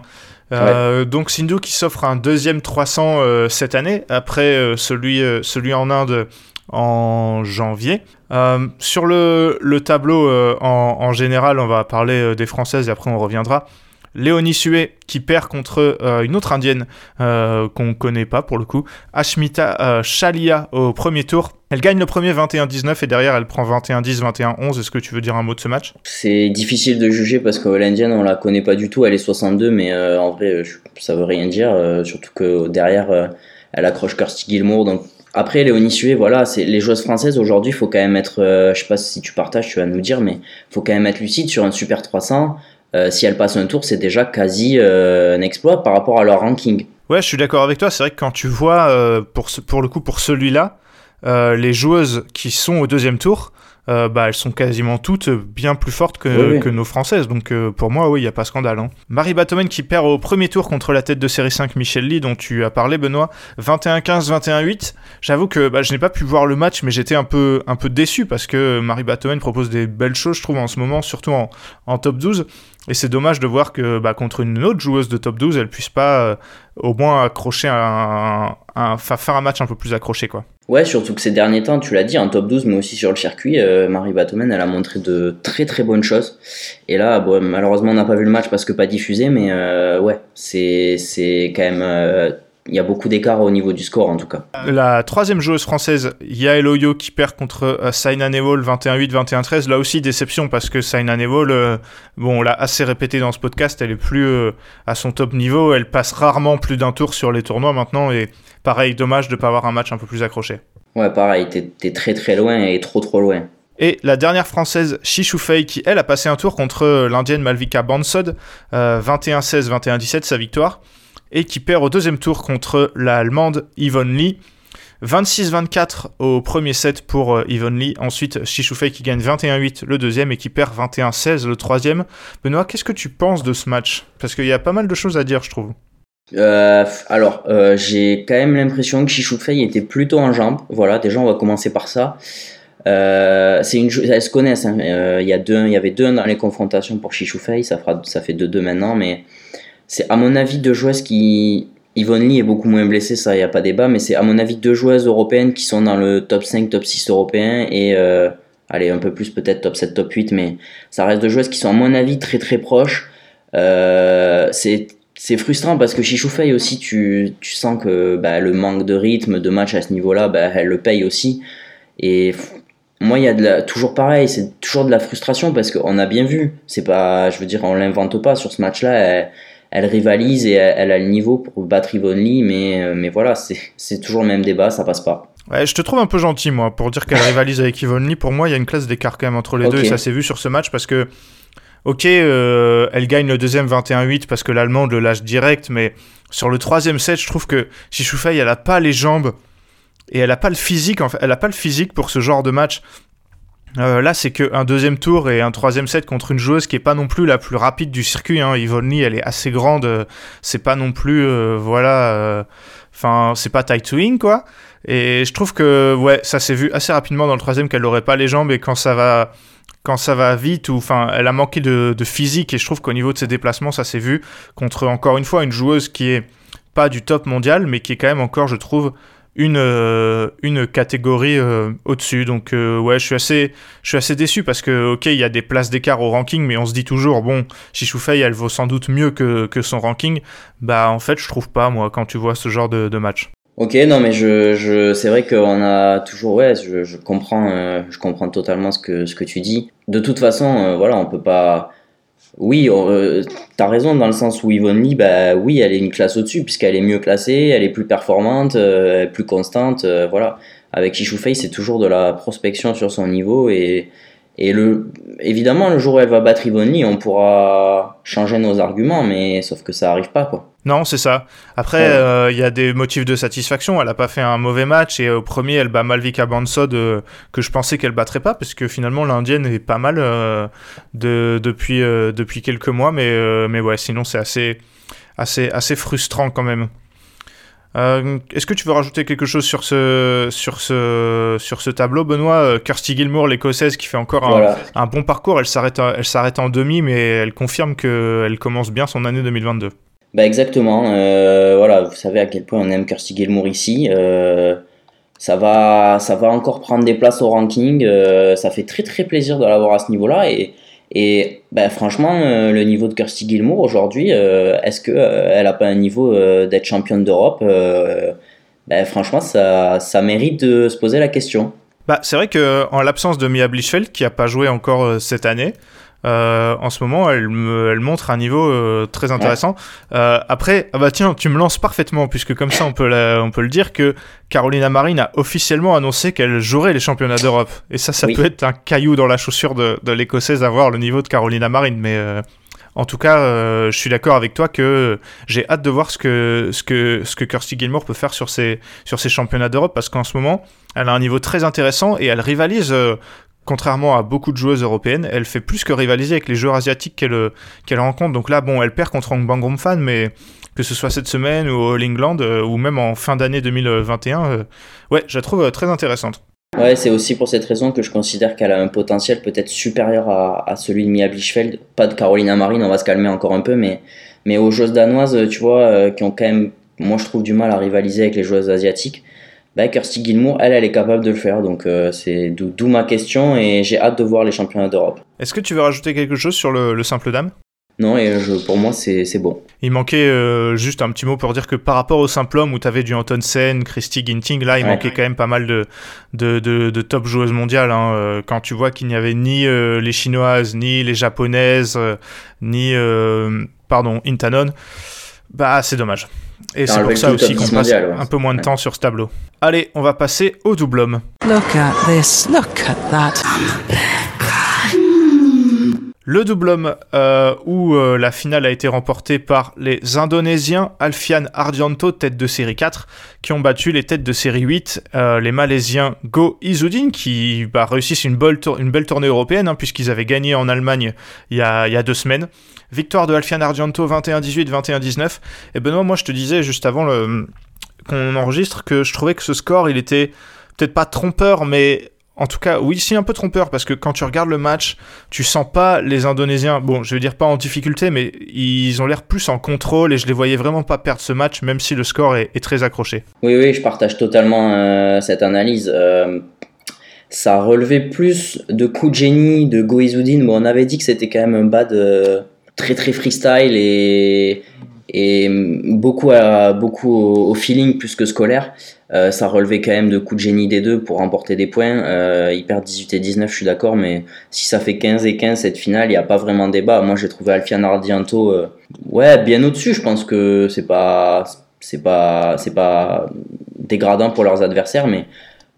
Euh, donc Sindhu qui s'offre un deuxième 300 cette année, après celui, celui en Inde en janvier. Euh, sur le, tableau euh, en, général, on va parler euh, des Françaises et après on reviendra. Léonie Sué qui perd contre une autre indienne qu'on connaît pas pour le coup, Ashmita Shalia au premier tour. Elle gagne le premier 21-19 et derrière elle prend 21-10, 21-11. Est-ce que tu veux dire un mot de ce match? C'est difficile de juger parce que l'indienne on la connaît pas du tout, elle est 62 mais en vrai ça veut rien dire, surtout que derrière elle accroche Kirsty Gilmour donc après, Léonie Sué, voilà, c'est les joueuses françaises aujourd'hui, il faut quand même être, euh, je sais pas si tu partages, tu vas nous dire, mais il faut quand même être lucide sur un Super 300. Euh, si elles passent un tour, c'est déjà quasi euh, un exploit par rapport à leur ranking. Ouais, je suis d'accord avec toi. C'est vrai que quand tu vois, pour, pour le coup, pour celui-là, les joueuses qui sont au deuxième tour, euh, bah, elles sont quasiment toutes bien plus fortes que, que nos françaises. Donc euh, pour moi, oui, il n'y a pas scandale. Hein. Marie Batomen qui perd au premier tour contre la tête de série 5 Michel Lee, dont tu as parlé, Benoît. 21-15, 21-8. J'avoue que bah, je n'ai pas pu voir le match, mais j'étais un peu, un peu déçu parce que Marie Batomen propose des belles choses, je trouve, en ce moment, surtout en, en top 12. Et c'est dommage de voir que bah, contre une autre joueuse de top 12, elle puisse pas euh, au moins accrocher un, faire un match un peu plus accroché. quoi. Ouais, surtout que ces derniers temps, tu l'as dit, en top 12, mais aussi sur le circuit, euh, Marie Batomen, elle a montré de très très bonnes choses. Et là, malheureusement, on n'a pas vu le match parce que pas diffusé, mais euh, ouais, c'est quand même il y a beaucoup d'écart au niveau du score en tout cas. La troisième joueuse française, Yael Oyo, qui perd contre euh, Saina Nevol 21-8, 21-13. Là aussi, déception parce que Saina Nevol, euh, bon, on l'a assez répété dans ce podcast, elle est plus euh, à son top niveau. Elle passe rarement plus d'un tour sur les tournois maintenant. Et pareil, dommage de ne pas avoir un match un peu plus accroché. Ouais, pareil, t'es très très loin et trop trop loin. Et la dernière française, Fei, qui elle a passé un tour contre l'indienne Malvika Bansod, 21-16, 21-17, sa victoire et qui perd au deuxième tour contre l'Allemande Yvonne Lee. 26-24 au premier set pour euh, Yvonne Lee. Ensuite, Shishufei qui gagne 21-8 le deuxième et qui perd 21-16 le troisième. Benoît, qu'est-ce que tu penses de ce match? Parce qu'il y a pas mal de choses à dire, je trouve. Euh, alors, euh, j'ai quand même l'impression que Shishufei était plutôt en jambes. Voilà, déjà, on va commencer par ça. une, elles se connaissent. Hein. Il y, a deux, il y avait deux dans les confrontations pour Shishufei. Ça, fera, ça fait 2-2 maintenant, mais c'est à mon avis deux joueuses qui. Yvonne Lee est beaucoup moins blessée, ça, il n'y a pas débat, mais c'est à mon avis deux joueuses européennes qui sont dans le top 5, top 6 européen et. Euh, allez, un peu plus peut-être top 7, top 8, mais ça reste deux joueuses qui sont à mon avis très très proches. Euh, c'est frustrant parce que Chichoufei aussi, tu, tu sens que bah, le manque de rythme, de match à ce niveau-là, bah, elle le paye aussi. Et moi, il y a de la, toujours pareil, c'est toujours de la frustration parce qu'on a bien vu. C'est pas, je veux dire, on l'invente pas sur ce match-là. Elle rivalise et elle, a le niveau pour battre Yvonne Lee, mais, euh, mais voilà, c'est toujours le même débat, ça passe pas. Ouais, je te trouve un peu gentil, moi, pour dire qu'elle rivalise avec Yvonne Lee. Pour moi, il y a une classe d'écart quand même entre les deux, et ça s'est vu sur ce match parce que, ok, euh, elle gagne le deuxième 21-8 parce que l'Allemande le lâche direct, mais sur le troisième set, je trouve que Shishufei, elle a pas les jambes et elle a pas le physique, en fait, elle a pas le physique pour ce genre de match. Euh, là, c'est qu'un deuxième tour et un troisième set contre une joueuse qui est pas non plus la plus rapide du circuit. Hein. Yvonne elle est assez grande. Euh, c'est pas non plus, euh, voilà, enfin, c'est pas tight swing quoi. Et je trouve que, ouais, ça s'est vu assez rapidement dans le troisième qu'elle n'aurait pas les jambes et quand ça va, quand ça va vite ou, enfin, elle a manqué de, de physique et je trouve qu'au niveau de ses déplacements, ça s'est vu contre encore une fois une joueuse qui est pas du top mondial, mais qui est quand même encore, je trouve, une, euh, une catégorie euh, au-dessus. Donc euh, ouais, je suis assez assez déçu parce que ok, il y a des places d'écart au ranking, mais on se dit toujours bon, Chichoufei, elle vaut sans doute mieux que, que, son ranking. Bah en fait, je trouve pas moi quand tu vois ce genre de, de match. Ok, non mais je, je c'est vrai qu'on a toujours ouais, je, je comprends je comprends totalement ce que ce que tu dis. De toute façon, voilà, on peut pas oui, euh, tu as raison dans le sens où Yvonne Lee, bah, oui, elle est une classe au-dessus puisqu'elle est mieux classée, elle est plus performante, euh, plus constante. Euh, voilà. Avec Fei, c'est toujours de la prospection sur son niveau et, et le, évidemment, le jour où elle va battre Yvonne Lee, on pourra changer nos arguments, mais sauf que ça arrive pas, quoi. Non, c'est ça. Après, euh, il y a des motifs de satisfaction. Elle a pas fait un mauvais match et au premier, elle bat Malvika Bansod euh, que je pensais qu'elle battrait pas parce que finalement l'indienne est pas mal euh, de, depuis depuis quelques mois, mais mais ouais, sinon c'est assez assez assez frustrant quand même. Est-ce que tu veux rajouter quelque chose sur ce, sur ce, sur ce tableau, Benoît? Kirsty Gilmour, l'écossaise, qui fait encore un, un bon parcours. Elle s'arrête, en demi, mais elle confirme qu'elle commence bien son année 2022. Bah exactement. Euh, voilà, vous savez à quel point on aime Kirsty Gilmour ici. Euh, ça va, ça va encore prendre des places au ranking. Euh, ça fait très très plaisir de l'avoir à ce niveau-là. Et, et bah, franchement, le niveau de Kirsty Gilmour aujourd'hui, est-ce qu'elle elle n'a pas un niveau d'être championne d'Europe bah, Franchement, ça, ça mérite de se poser la question. Bah, c'est vrai qu'en l'absence de Mia Blichfeld, qui n'a pas joué encore cette année, euh, en ce moment, elle, me, elle montre un niveau euh, très intéressant. Euh, après, ah bah tiens, tu me lances parfaitement, puisque comme ça, on peut, on peut le dire que Carolina Marine a officiellement annoncé qu'elle jouerait les championnats d'Europe. Et ça, ça peut être un caillou dans la chaussure de, de l'écossaise d'avoir le niveau de Carolina Marine. Mais En tout cas, euh, je suis d'accord avec toi que j'ai hâte de voir ce que, ce que, ce que Kirsty Gilmour peut faire sur ses championnats d'Europe parce qu'en ce moment, elle a un niveau très intéressant et elle rivalise. Euh, contrairement à beaucoup de joueuses européennes, elle fait plus que rivaliser avec les joueurs asiatiques qu'elle qu'elle rencontre. Donc là, bon, elle perd contre Hong Bang Fan, mais que ce soit cette semaine ou au All England euh, ou même en fin d'année 2021, ouais, je la trouve très intéressante. Ouais, c'est aussi pour cette raison que je considère qu'elle a un potentiel peut-être supérieur à, celui de Mia Blichfeld. Pas de Carolina Marine, on va se calmer encore un peu, mais, mais aux joueuses danoises, tu vois, euh, qui ont quand même, moi je trouve du mal à rivaliser avec les joueuses asiatiques. Bah, Kirsty Gilmour, elle, elle est capable de le faire. Donc euh, c'est d'où ma question et j'ai hâte de voir les championnats d'Europe. Est-ce que tu veux rajouter quelque chose sur le simple dame? Non, et je, pour moi, c'est bon. Il manquait euh, juste un petit mot pour dire que par rapport au simple homme où tu avais du Anton Sen, Christy Ginting, là, il manquait quand même pas mal de, de, de, top joueuses mondiales. Hein, euh, quand tu vois qu'il n'y avait ni euh, les chinoises, ni les japonaises, ni, pardon, Intanon, bah, c'est dommage. Et c'est pour ça aussi qu'on passe un peu moins de temps sur ce tableau. Allez, on va passer au double homme. Look at this, look at that. Le double homme euh, où euh, la finale a été remportée par les Indonésiens Alfian Ardianto, tête de série 4, qui ont battu les têtes de série 8, euh, les Malaisiens Go Izudin, qui bah, réussissent une, belle tournée européenne, hein, puisqu'ils avaient gagné en Allemagne il y a, y a deux semaines. Victoire de Alfian Ardianto 21-18, 21-19. Et Benoît, moi je te disais juste avant qu'on enregistre que je trouvais que ce score, il était peut-être pas trompeur, mais en tout cas, oui, c'est un peu trompeur parce que quand tu regardes le match, tu sens pas les Indonésiens, bon, je veux dire pas en difficulté, mais ils ont l'air plus en contrôle et je les voyais vraiment pas perdre ce match, même si le score est, très accroché. Oui, oui, je partage totalement euh, cette analyse. Euh, ça relevait plus de coups de génie de mais on avait dit que c'était quand même un bad très très freestyle et, et beaucoup, à, beaucoup au, feeling plus que scolaire. Euh, ça relevait quand même de coups de génie des deux pour remporter des points. Euh, ils perdent 18 et 19, je suis d'accord, mais si ça fait 15 et 15 cette finale, il n'y a pas vraiment débat. Moi, j'ai trouvé Alfian Ardianto, euh, ouais, bien au-dessus. Je pense que c'est pas, pas, pas dégradant pour leurs adversaires, mais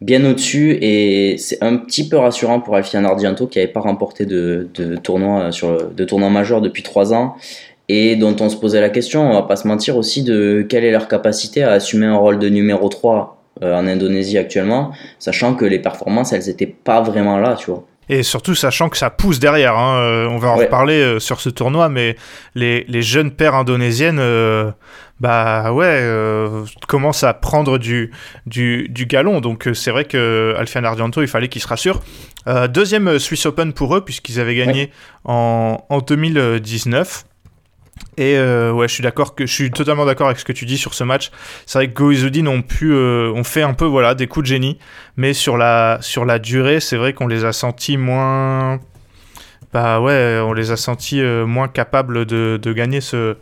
bien au-dessus et c'est un petit peu rassurant pour Alfian Ardianto qui n'avait pas remporté de, de tournoi sur de tournoi majeur depuis 3 ans et dont on se posait la question, on va pas se mentir aussi, de quelle est leur capacité à assumer un rôle de numéro 3 euh, en Indonésie actuellement, sachant que les performances, elles étaient pas vraiment là, tu vois. Et surtout, sachant que ça pousse derrière. Hein, euh, on va en reparler euh, sur ce tournoi, mais les, les jeunes paires indonésiennes, bah ouais, commencent à prendre du, du, du galon. Donc c'est vrai que Alfian Ardianto, il fallait qu'il se rassure. deuxième Swiss Open pour eux, puisqu'ils avaient gagné en, en 2019. Et euh, ouais, je suis d'accord que je suis totalement d'accord avec ce que tu dis sur ce match. C'est vrai que Goizudin ont pu, euh, ont fait un peu voilà des coups de génie, mais sur la sur la durée, c'est vrai qu'on les a sentis moins, bah ouais, on les a sentis euh, moins capables de, de gagner ce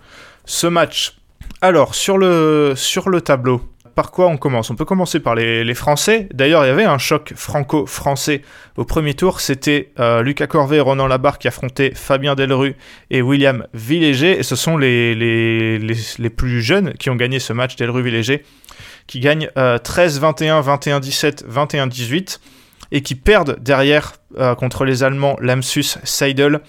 ce match. Alors sur le sur le tableau, par quoi on commence? On peut commencer par les, Français. D'ailleurs, il y avait un choc franco-français au premier tour. C'était euh, Lucas Corvet et Ronan Labarre qui affrontaient Fabien Delru et William Villéger. Et ce sont les, les, plus jeunes qui ont gagné ce match, Delru-Villéger, qui gagnent 13-21, 21-17, 21-18 et qui perdent derrière euh, contre les Allemands Lamsus Seidel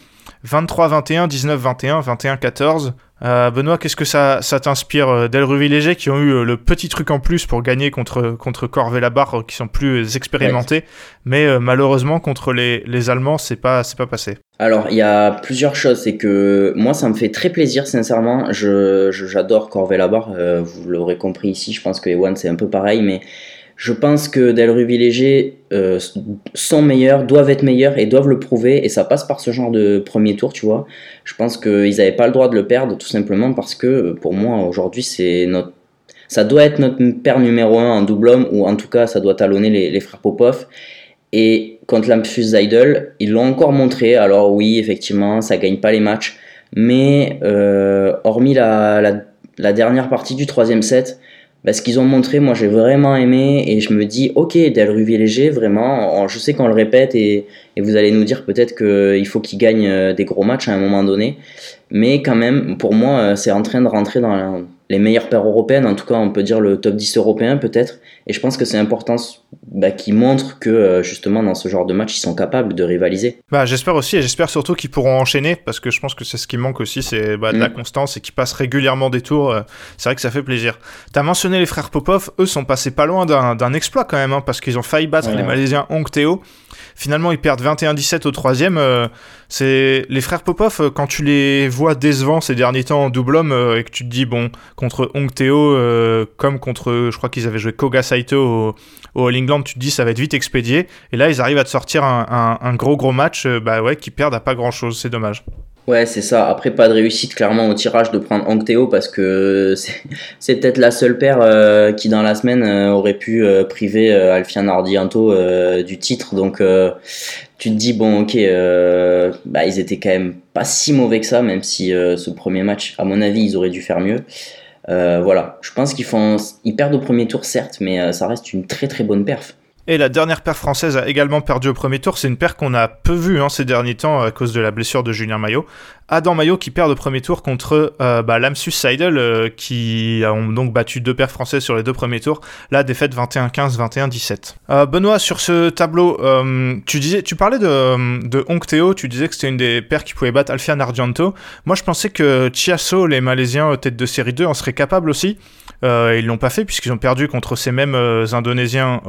23-21, 19-21, 21-14. Euh, Benoît, qu'est-ce que ça, ça t'inspire euh, d'Elruvi Léger qui ont eu euh, le petit truc en plus pour gagner contre, contre Corvée Labarre qui sont plus expérimentés, mais malheureusement contre les, les Allemands, c'est pas, c'est pas passé. Alors, il y a plusieurs choses. C'est que moi, ça me fait très plaisir, sincèrement. Je, j'adore Corvée Labarre, vous l'aurez compris ici. Je pense que Ewan, c'est un peu pareil, mais je pense que Delruby Léger euh, sont meilleurs, doivent être meilleurs et doivent le prouver et ça passe par ce genre de premier tour, tu vois. Je pense qu'ils n'avaient pas le droit de le perdre tout simplement parce que pour moi aujourd'hui c'est notre ça doit être notre paire numéro 1 en double homme ou en tout cas ça doit talonner les, frères Popov et contre l'Ampus Zeidel ils l'ont encore montré alors oui effectivement ça gagne pas les matchs mais euh, hormis la dernière partie du troisième set ce qu'ils ont montré, moi j'ai vraiment aimé et je me dis, ok, Del Léger, vraiment, je sais qu'on le répète et, vous allez nous dire peut-être qu'il faut qu'il gagne euh, des gros matchs à un moment donné, mais quand même, pour moi, euh, c'est en train de rentrer dans les meilleures paires européennes, en tout cas on peut dire le top 10 européen peut-être, et je pense que c'est important bah, qui montrent que euh, justement dans ce genre de match ils sont capables de rivaliser. Bah j'espère aussi et j'espère surtout qu'ils pourront enchaîner parce que je pense que c'est ce qui manque aussi, c'est bah, de la mm. constance et qu'ils passent régulièrement des tours. Euh, c'est vrai que ça fait plaisir. T'as mentionné les frères Popov, eux sont passés pas loin d'un exploit quand même hein, parce qu'ils ont failli battre les Malaisiens Hong Teo. Finalement, ils perdent 21-17 au troisième. Euh, c'est les frères Popov, quand tu les vois décevants ces derniers temps en double homme et que tu te dis, bon, contre Hong Teo, comme contre, je crois qu'ils avaient joué Koga Saito au, All England, tu te dis, ça va être vite expédié. Et là, ils arrivent à te sortir un, gros, gros match, bah ouais, qui perdent à pas grand chose. C'est dommage. Ouais, c'est ça. Après, pas de réussite clairement au tirage de prendre Théo parce que <laughs> c'est peut-être la seule paire euh, qui dans la semaine euh, aurait pu euh, priver Alfian Ardianto du titre. Donc tu te dis bon ok, bah ils étaient quand même pas si mauvais que ça, même si ce premier match, à mon avis, ils auraient dû faire mieux. Voilà, je pense qu'ils font, ils perdent au premier tour certes, mais ça reste une très très bonne perf. Et la dernière paire française a également perdu au premier tour. C'est une paire qu'on a peu vue hein, ces derniers temps à cause de la blessure de Julien Maillot. Adam Maillot qui perd au premier tour contre euh, bah, Lamsus Seidel euh, qui ont donc battu deux paires françaises sur les deux premiers tours. La défaite 21-15, 21-17. Euh, Benoît, sur ce tableau, tu disais, tu parlais de, de tu disais que c'était une des paires qui pouvait battre Alfian Argento. Moi je pensais que Chiasso, les Malaisiens tête de série 2, en seraient capables aussi. ils l'ont pas fait puisqu'ils ont perdu contre ces mêmes Indonésiens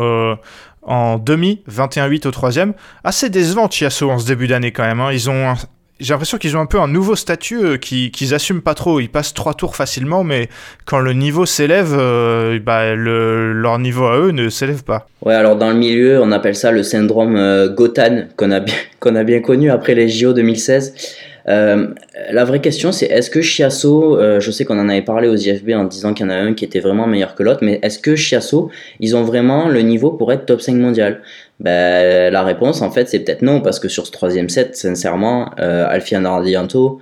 en demi, 21-8 au troisième. Assez décevant Chiasso en ce début d'année quand même. Hein. Ils ont j'ai l'impression qu'ils ont un peu un nouveau statut euh, qu'ils assument pas trop. Ils passent trois tours facilement, mais quand le niveau s'élève, euh, bah, leur niveau à eux ne s'élève pas. Ouais, alors dans le milieu, on appelle ça le syndrome euh, Gotan, qu'on a, bien, <laughs> qu'on a bien connu après les JO 2016. Euh, la vraie question, c'est est-ce que Chiasso, euh, je sais qu'on en avait parlé aux IFB en disant qu'il y en a un qui était vraiment meilleur que l'autre, mais est-ce que Chiasso, ils ont vraiment le niveau pour être top 5 mondial? Ben, La réponse, en fait, c'est peut-être non, parce que sur ce troisième set, sincèrement, euh, Alfian Ardianto,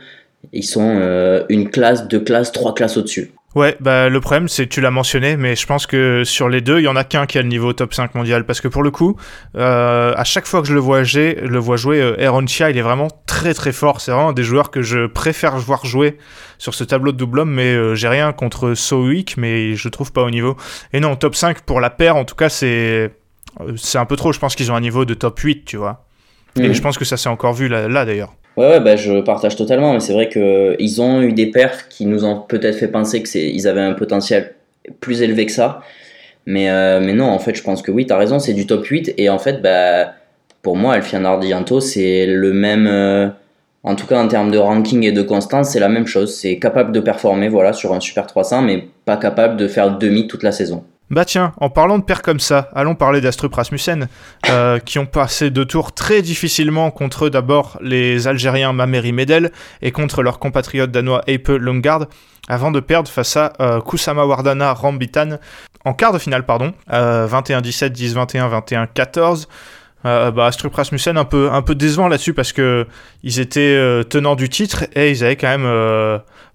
ils sont euh, une classe, deux classes, trois classes au-dessus. Ouais, bah le problème c'est tu l'as mentionné, mais je pense que sur les deux, il y en a qu'un qui a le niveau top 5 mondial parce que pour le coup, euh, à chaque fois que je le vois, jouer, le vois jouer, euh, Aaron Chia, il est vraiment très très fort. C'est vraiment des joueurs que je préfère voir jouer sur ce tableau de double homme, mais euh, j'ai rien contre So Weak, mais je trouve pas au niveau. Et non, top 5 pour la paire, en tout cas, c'est c'est un peu trop. Je pense qu'ils ont un niveau de top 8, tu vois. Et mhm. je pense que ça s'est encore vu là d'ailleurs. Ouais, ouais bah, je partage totalement, mais c'est vrai qu'ils ont eu des perfs qui nous ont peut-être fait penser qu'ils avaient un potentiel plus élevé que ça. Mais, euh, mais non, en fait, je pense que oui, tu as raison, c'est du top 8. Et en fait, bah, pour moi, Alfian Ardianto, c'est le même. Euh, en tout cas, en termes de ranking et de constance, c'est la même chose. C'est capable de performer voilà, sur un Super 300, mais pas capable de faire demi toute la saison. Bah tiens, en parlant de pères comme ça, allons parler d'Astrup Rasmussen, euh, qui ont passé deux tours très difficilement contre d'abord les Algériens Mameri Medel et contre leur compatriote danois Eipe Lungard, avant de perdre face à euh, Kusama Wardana Rambitan en quart de finale, pardon, 21-17, 10-21, 21-14. Euh, bah, Astrup Rasmussen un peu, un peu décevant là-dessus parce que ils étaient euh, tenants du titre et ils avaient quand même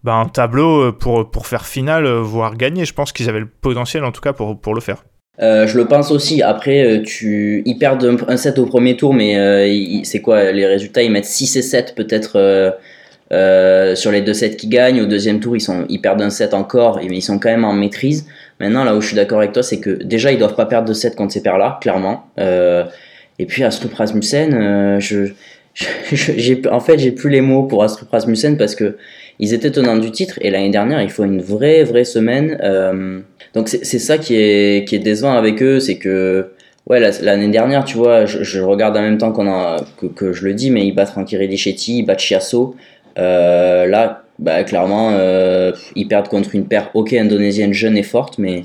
bah, un tableau pour, pour faire finale, voire gagner. Je pense qu'ils avaient le potentiel en tout cas pour, pour le faire. je le pense aussi. Après, tu, ils perdent un, set au premier tour, mais c'est quoi les résultats Ils mettent 6 et 7 peut-être sur les deux sets qui gagnent. Au deuxième tour, ils, sont, ils perdent un set encore, mais ils sont quand même en maîtrise. Maintenant, là où je suis d'accord avec toi, c'est que déjà, ils doivent pas perdre de set contre ces paires-là, clairement. Et puis Astrup Rasmussen, euh, je, <laughs> j'ai, en fait, j'ai plus les mots pour Astrup Rasmussen parce que ils étaient tenants du titre et l'année dernière, il faut une vraie, vraie semaine. Euh, donc c'est, ça qui est, qui est décevant avec eux, c'est que ouais, l'année dernière, tu vois, je, regarde en même temps qu'on a, que, je le dis, mais ils battent Frankie Redichetti, ils battent Chiasso. Euh, là, bah, clairement, euh, ils perdent contre une paire ok indonésienne jeune et forte, mais,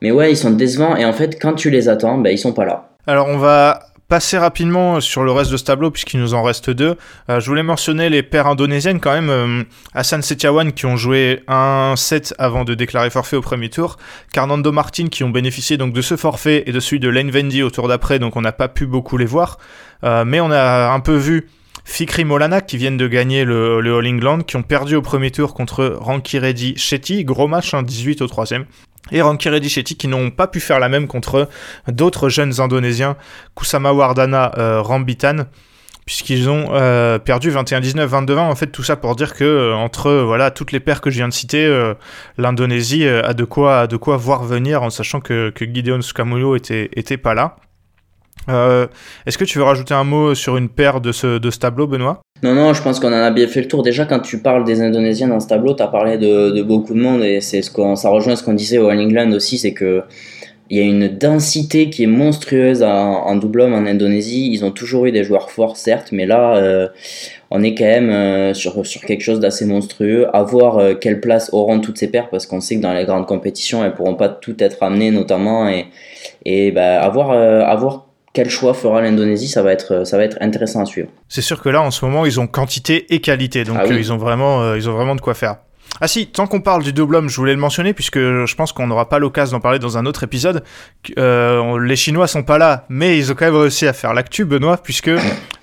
mais ouais, ils sont décevants et en fait, quand tu les attends, bah, ils sont pas là. Alors on va passer rapidement sur le reste de ce tableau puisqu'il nous en reste deux. Euh, je voulais mentionner les paires indonésiennes quand même. Euh, Hassan Setiawan qui ont joué un set avant de déclarer forfait au premier tour. Carnando Martin qui ont bénéficié donc de ce forfait et de celui de Lane Vendy au tour d'après donc on n'a pas pu beaucoup les voir. Euh, mais on a un peu vu Fikri Molana qui viennent de gagner le, All England, qui ont perdu au premier tour contre Rankiredi Shetty, gros match, 18 hein, au troisième et Ranki Reddy qui n'ont pas pu faire la même contre d'autres jeunes indonésiens, Kusama Wardana, euh, Rambitan. puisqu'ils ont euh, perdu 21-19, 22-20. En fait, tout ça pour dire que euh, entre voilà toutes les paires que je viens de citer, l'Indonésie a de quoi de quoi voir venir, en sachant que, Gideon Sukamuljo était était pas là. Est-ce que tu veux rajouter un mot sur une paire de ce, de ce tableau, Benoît? Non, non, je pense qu'on en a bien fait le tour. Déjà, quand tu parles des Indonésiens dans ce tableau, tu as parlé de, beaucoup de monde et c'est ce ça rejoint ce qu'on disait au All England aussi, c'est que il y a une densité qui est monstrueuse en, double homme en Indonésie. Ils ont toujours eu des joueurs forts, certes, mais là, euh, on est quand même euh, sur, sur quelque chose d'assez monstrueux. À voir euh, quelle place auront toutes ces paires, parce qu'on sait que dans les grandes compétitions, elles pourront pas toutes être amenées, notamment. Et, et bah, quel choix fera l'Indonésie, ça va être ça va être intéressant à suivre. C'est sûr que là en ce moment ils ont quantité et qualité, donc ah ils ont vraiment ils ont vraiment de quoi faire. Ah si, tant qu'on parle du double homme, je voulais le mentionner puisque je pense qu'on n'aura pas l'occasion d'en parler dans un autre épisode. Euh, les Chinois sont pas là, mais ils ont quand même réussi à faire l'actu, Benoît, puisque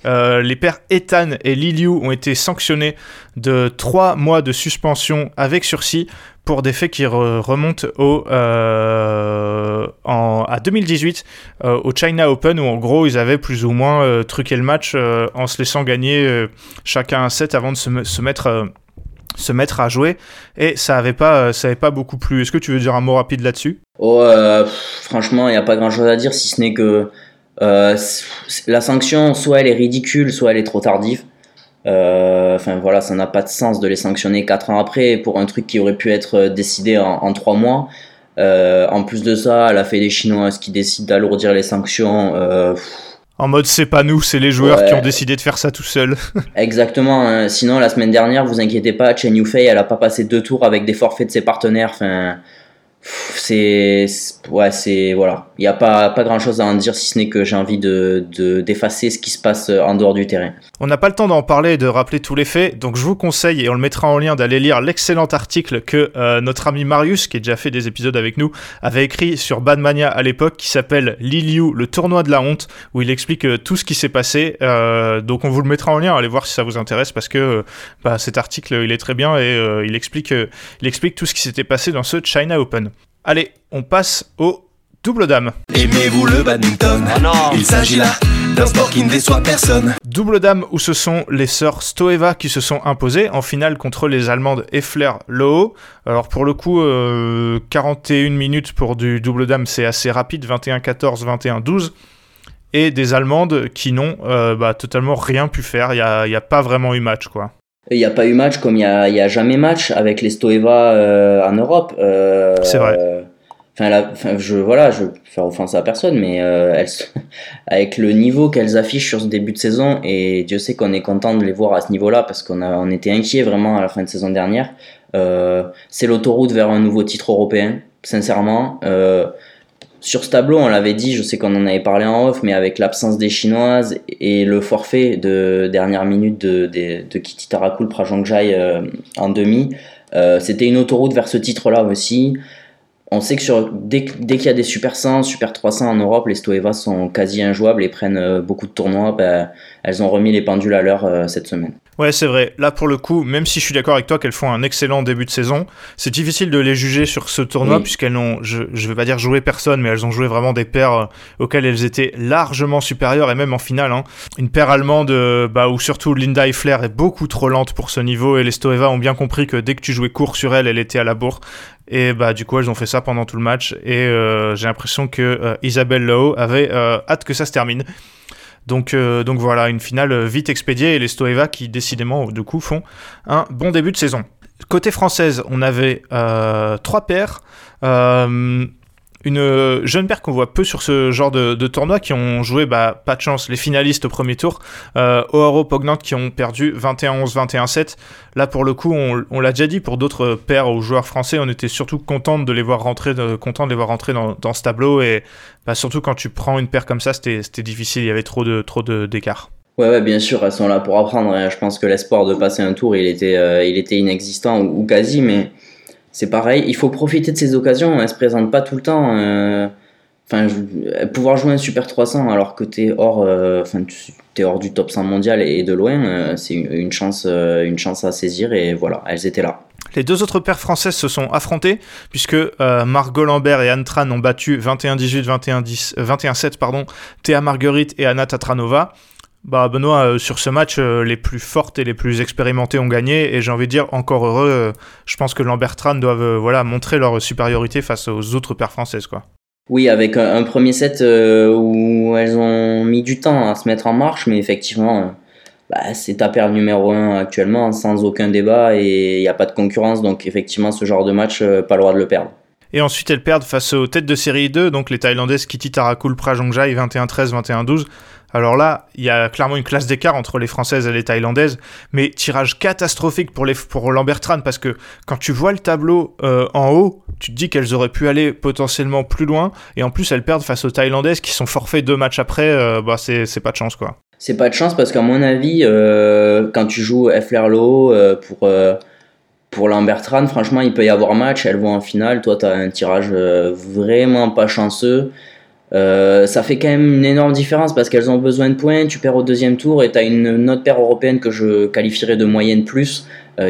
euh, les pères Ethan et Liliu ont été sanctionnés de 3 mois de suspension avec sursis pour des faits qui remontent au, euh, à 2018 au China Open où en gros ils avaient plus ou moins truqué le match en se laissant gagner chacun un set avant de se, se mettre se mettre à jouer et ça avait pas euh, ça avait pas beaucoup plu. Est-ce que tu veux dire un mot rapide là-dessus? Oh euh, franchement, il n'y a pas grand-chose à dire si ce n'est que euh, la sanction soit elle est ridicule, soit elle est trop tardive. Enfin voilà, ça n'a pas de sens de les sanctionner 4 ans après pour un truc qui aurait pu être décidé en, en 3 mois. en plus de ça, elle a des Chinoises qui décident d'alourdir les sanctions. En mode c'est pas nous, c'est les joueurs qui ont décidé de faire ça tout seuls. <laughs> Exactement. Hein. Sinon la semaine dernière, vous inquiétez pas, Chen Yufei, elle a pas passé deux tours avec des forfaits de ses partenaires. Enfin, c'est ouais c'est voilà il n'y a pas pas grand chose à en dire si ce n'est que j'ai envie de d'effacer ce qui se passe en dehors du terrain. On n'a pas le temps d'en parler et de rappeler tous les faits donc je vous conseille et on le mettra en lien d'aller lire l'excellent article que euh, notre ami Marius qui a déjà fait des épisodes avec nous avait écrit sur Badmania à l'époque qui s'appelle Liliu le tournoi de la honte où il explique euh, tout ce qui s'est passé. Euh, donc on vous le mettra en lien allez voir si ça vous intéresse parce que bah, cet article il est très bien et il explique il explique tout ce qui s'était passé dans ce China Open. Allez, on passe au double dame. Aimez-vous le badminton ah non. Il s'agit là d'un sport qui ne déçoit personne. Double dame où ce sont les sœurs Stoeva qui se sont imposées en finale contre les Allemandes Effler Loho. Alors pour le coup, 41 euh, minutes pour du double dame, c'est assez rapide, 21-14, 21-12 et des Allemandes qui n'ont euh, bah, totalement rien pu faire. Il n'y a, a, pas vraiment eu match, quoi. Il n'y a pas eu match comme il n'y a, a, jamais match avec les Stoeva euh, en Europe. Euh, c'est vrai. Enfin, enfin, je voilà, je faire offense à personne, mais euh, elles, <laughs> avec le niveau qu'elles affichent sur ce début de saison, et Dieu sait qu'on est content de les voir à ce niveau-là parce qu'on a, on était inquiet vraiment à la fin de saison dernière. c'est l'autoroute vers un nouveau titre européen, sincèrement. Sur ce tableau, on l'avait dit, je sais qu'on en avait parlé en off, mais avec l'absence des Chinoises et le forfait de dernière minute de, de, de Kitty Tarakul Prajangjai euh, en demi, euh, c'était une autoroute vers ce titre-là aussi. On sait que sur, dès, dès qu'il y a des Super 100, Super 300 en Europe, les Stoeva sont quasi injouables et prennent euh, beaucoup de tournois. Ben, elles ont remis les pendules à l'heure cette semaine. Ouais, c'est vrai. Là, pour le coup, même si je suis d'accord avec toi qu'elles font un excellent début de saison, c'est difficile de les juger sur ce tournoi puisqu'elles n'ont, je, je vais pas dire joué personne, mais elles ont joué vraiment des paires euh, auxquelles elles étaient largement supérieures et même en finale. Hein. Une paire allemande, euh, bah, où surtout Linda Flair est beaucoup trop lente pour ce niveau et les Stoeva ont bien compris que dès que tu jouais court sur elle, elle était à la bourre. Et bah du coup elles ont fait ça pendant tout le match et euh, j'ai l'impression que Isabelle Lowe avait hâte que ça se termine. Donc, euh, donc voilà, une finale vite expédiée et les Stoeva qui décidément du coup font un bon début de saison. Côté française, on avait euh, trois paires. Euh, une jeune paire qu'on voit peu sur ce genre de, tournoi qui ont joué, bah, pas de chance, les finalistes au premier tour, euh, Oaro Pognant qui ont perdu 21-11, 21-7. Là, pour le coup, on, l'a déjà dit pour d'autres paires ou joueurs français, on était surtout content de les voir rentrer, de, content de les voir rentrer dans, ce tableau et bah, surtout quand tu prends une paire comme ça, c'était difficile, il y avait trop de trop d'écart. Ouais, bien sûr, elles sont là pour apprendre. Je pense que l'espoir de passer un tour, il était, euh, inexistant ou quasi, mais c'est pareil. Il faut profiter de ces occasions. Elles se présentent pas tout le temps. Euh, enfin, pouvoir jouer un Super 300 alors que tu es hors, euh, enfin, es hors du top 100 mondial et de loin, euh, c'est une chance, une chance à saisir. Et voilà, elles étaient là. Les deux autres paires françaises se sont affrontées puisque Margot Lambert et Anne Tran ont battu 21-18, 21-7 pardon, Théa Marguerite et Anna Tatranova. Bah Benoît, sur ce match, les plus fortes et les plus expérimentées ont gagné et j'ai envie de dire encore heureux. je pense que Lambertran doivent voilà montrer leur supériorité face aux autres paires françaises quoi. Oui, avec un, premier set où elles ont mis du temps à se mettre en marche, mais effectivement, bah, c'est ta paire numéro 1 actuellement, sans aucun débat, et il n'y a pas de concurrence, donc effectivement, ce genre de match, euh, pas le droit de le perdre. Et ensuite, elles perdent face aux têtes de série 2, donc les Thaïlandaises Kitty Tarakul Prajongjai 21-13, 21-12. Alors là, il y a clairement une classe d'écart entre les Françaises et les Thaïlandaises, mais tirage catastrophique pour, les, parce que quand tu vois le tableau euh, en haut, tu te dis qu'elles auraient pu aller potentiellement plus loin, et en plus elles perdent face aux Thaïlandaises qui sont forfaites deux matchs après, euh, bah c'est pas de chance quoi. C'est pas de chance parce qu'à mon avis, euh, quand tu joues Flerlo pour, pour Lambertran, franchement, il peut y avoir match. Elles vont en finale. Toi, tu as un tirage vraiment pas chanceux. Ça fait quand même une énorme différence parce qu'elles ont besoin de points. Tu perds au deuxième tour et tu as une, autre paire européenne que je qualifierais de moyenne plus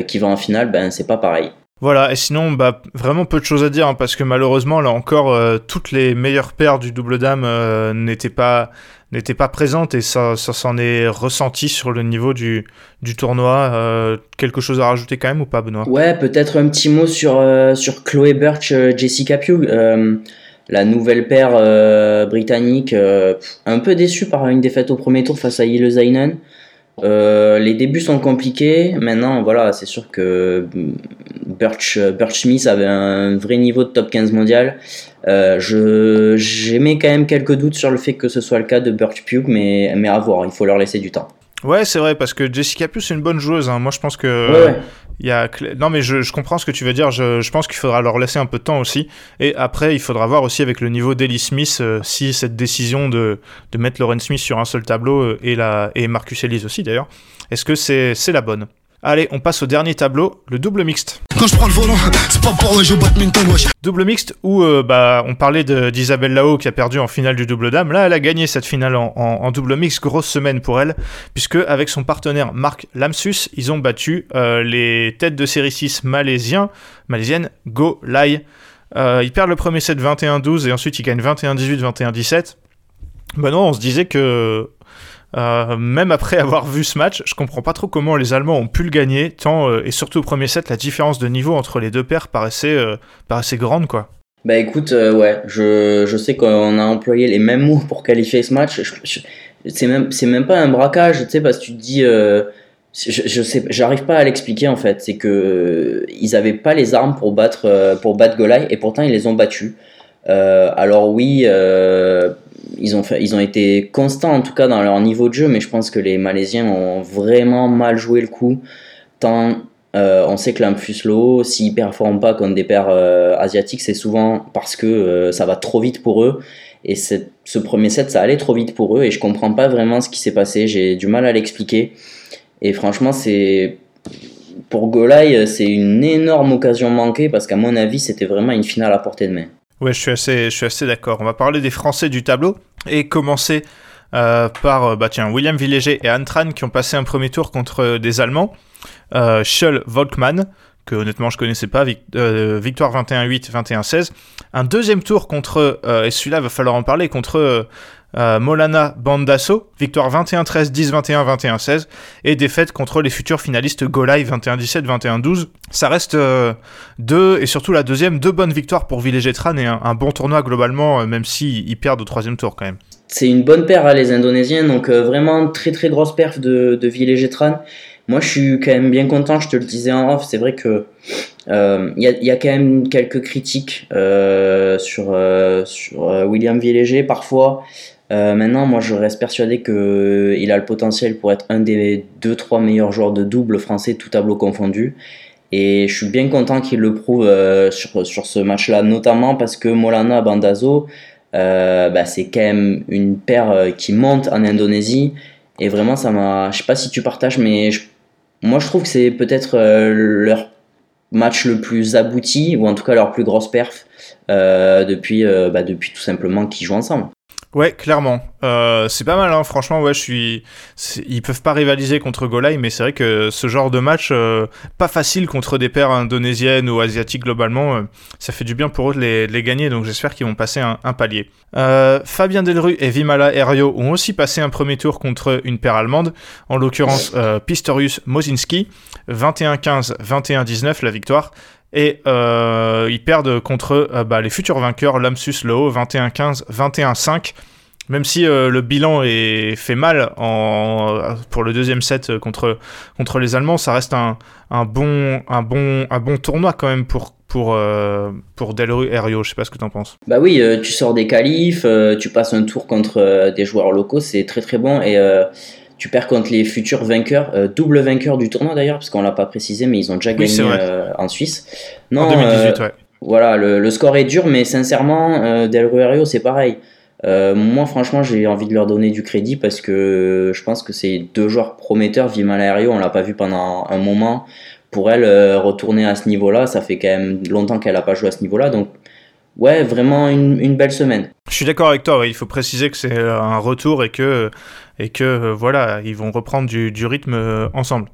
qui va en finale. Ben, c'est pas pareil. Voilà, et sinon, bah, vraiment peu de choses à dire, hein, parce que malheureusement, là encore, toutes les meilleures paires du double dame n'étaient pas n'était pas présente et ça, ça s'en est ressenti sur le niveau du, du tournoi. Euh, quelque chose à rajouter quand même ou pas, Benoît? Ouais, peut-être un petit mot sur, euh, sur Chloé Birch, euh, Jessica Pugh, la nouvelle paire britannique. un peu déçue par une défaite au premier tour face à Yile Zainen. les débuts sont compliqués. Maintenant, voilà, c'est sûr que Birch, Birch Smith avait un vrai niveau de top 15 mondial. Euh, j'émets quand même quelques doutes sur le fait que ce soit le cas de Birch Pugh, mais, mais à voir, il faut leur laisser du temps. Ouais, c'est vrai, parce que Jessica Pugh, c'est une bonne joueuse. Hein. Moi, je pense que. Il. Non, mais je, comprends ce que tu veux dire. Je, pense qu'il faudra leur laisser un peu de temps aussi. Et après, il faudra voir aussi avec le niveau d'Ellie Smith euh, si cette décision de, de mettre Lauren Smith sur un seul tableau euh, et, la... et Marcus Ellis aussi d'ailleurs, est-ce que c'est la bonne? Allez, on passe au dernier tableau, le double mixte. Quand je prends le volant, c'est pas pour jouer badminton, wesh. Double mixte où euh, bah, on parlait d'Isabelle Lao qui a perdu en finale du double dame. Là, elle a gagné cette finale en, double mixte. Grosse semaine pour elle, puisque avec son partenaire Marc Lamsus, ils ont battu euh, les têtes de série 6 malaisiens, malaisiennes Go Lai. Euh, ils perdent le premier set 21-12 et ensuite ils gagnent 21-18, 21-17. Bah non, on se disait que euh, même après avoir vu ce match, je comprends pas trop comment les Allemands ont pu le gagner, tant euh, et surtout au premier set, la différence de niveau entre les deux paires paraissait, euh, paraissait grande quoi. Bah écoute, ouais, je, je sais qu'on a employé les mêmes mots pour qualifier ce match. c'est même, même pas un braquage, tu sais, parce que tu te dis, je, je sais, j'arrive pas à l'expliquer en fait. C'est que ils avaient pas les armes pour battre, pour battre Golai et pourtant ils les ont battus. alors oui ils ont, ils ont été constants en tout cas dans leur niveau de jeu, mais je pense que les Malaisiens ont vraiment mal joué le coup. Tant euh, on sait que l'Ampus Low, s'ils performent pas comme des paires euh, asiatiques, c'est souvent parce que euh, ça va trop vite pour eux. Et ce premier set, ça allait trop vite pour eux et je comprends pas vraiment ce qui s'est passé. J'ai du mal à l'expliquer. Et franchement, pour Golai, c'est une énorme occasion manquée parce qu'à mon avis, c'était vraiment une finale à portée de main. Ouais, je suis assez, je suis assez d'accord. On va parler des Français du tableau et commencer euh, par euh, bah tiens, William Villéger et Antran qui ont passé un premier tour contre euh, des Allemands. Euh, Volkmann, que honnêtement je connaissais pas, victoire 21-8, 21-16. Un deuxième tour contre, et celui-là va falloir en parler, contre euh, Molana Bandasso, victoire 21-13, 10-21, 21-16, et défaite contre les futurs finalistes Golai 21-17, 21-12. Ça reste euh, deux, et surtout la deuxième, deux bonnes victoires pour Villegetran et un, bon tournoi globalement, euh, même s'ils ils perdent au troisième tour quand même. C'est une bonne paire, hein, les Indonésiens, donc vraiment très très grosse perf de, de Villegetran. Moi, je suis quand même bien content, je te le disais en off, c'est vrai que il y, y, a quand même quelques critiques sur, sur William Villéger parfois. Euh, maintenant, moi, je reste persuadé qu'il euh, a le potentiel pour être un des 2-3 meilleurs joueurs de double français, tout tableau confondu. Et je suis bien content qu'il le prouve euh, sur, sur ce match-là, notamment parce que Molana Bandazo, bah, c'est quand même une paire qui monte en Indonésie. Et vraiment, ça m'a. Je sais pas si tu partages, mais moi, je trouve que c'est peut-être leur match le plus abouti, ou en tout cas leur plus grosse perf, depuis, bah, depuis tout simplement qu'ils jouent ensemble. Ouais, clairement. Euh, c'est pas mal, hein. franchement. Ouais, je suis. Ils peuvent pas rivaliser contre Golai, mais c'est vrai que ce genre de match, euh, pas facile contre des paires indonésiennes ou asiatiques globalement, euh, ça fait du bien pour eux de les, gagner. Donc j'espère qu'ils vont passer un, palier. Fabien Delru et Vimala Herrio ont aussi passé un premier tour contre une paire allemande, en l'occurrence Pistorius Mosinski, 21-15, 21-19 la victoire. Et euh, ils perdent contre euh, bah, les futurs vainqueurs, Lamsus Low, 21-15, 21-5. Même si euh, le bilan est fait mal pour le deuxième set contre, contre les Allemands, ça reste un, un, bon, un, bon, un bon tournoi quand même pour, pour, pour Delru et Rio. Je sais pas ce que tu en penses. Bah oui, tu sors des qualifs, tu passes un tour contre des joueurs locaux, c'est très très bon. Et tu perds contre les futurs vainqueurs, euh, double vainqueurs du tournoi d'ailleurs, parce qu'on l'a pas précisé, mais ils ont déjà gagné euh, en Suisse. Non, en 2018, euh, ouais. Voilà, le, score est dur, mais sincèrement, Del Ruerio, c'est pareil. moi, franchement, j'ai envie de leur donner du crédit parce que je pense que c'est deux joueurs prometteurs. Vimalario, on l'a pas vu pendant un moment. Pour elle, retourner à ce niveau-là, ça fait quand même longtemps qu'elle n'a pas joué à ce niveau-là. Donc, ouais, vraiment une, belle semaine. Je suis d'accord avec toi, il faut préciser que c'est un retour et que, et que euh, voilà, ils vont reprendre du, rythme euh, ensemble.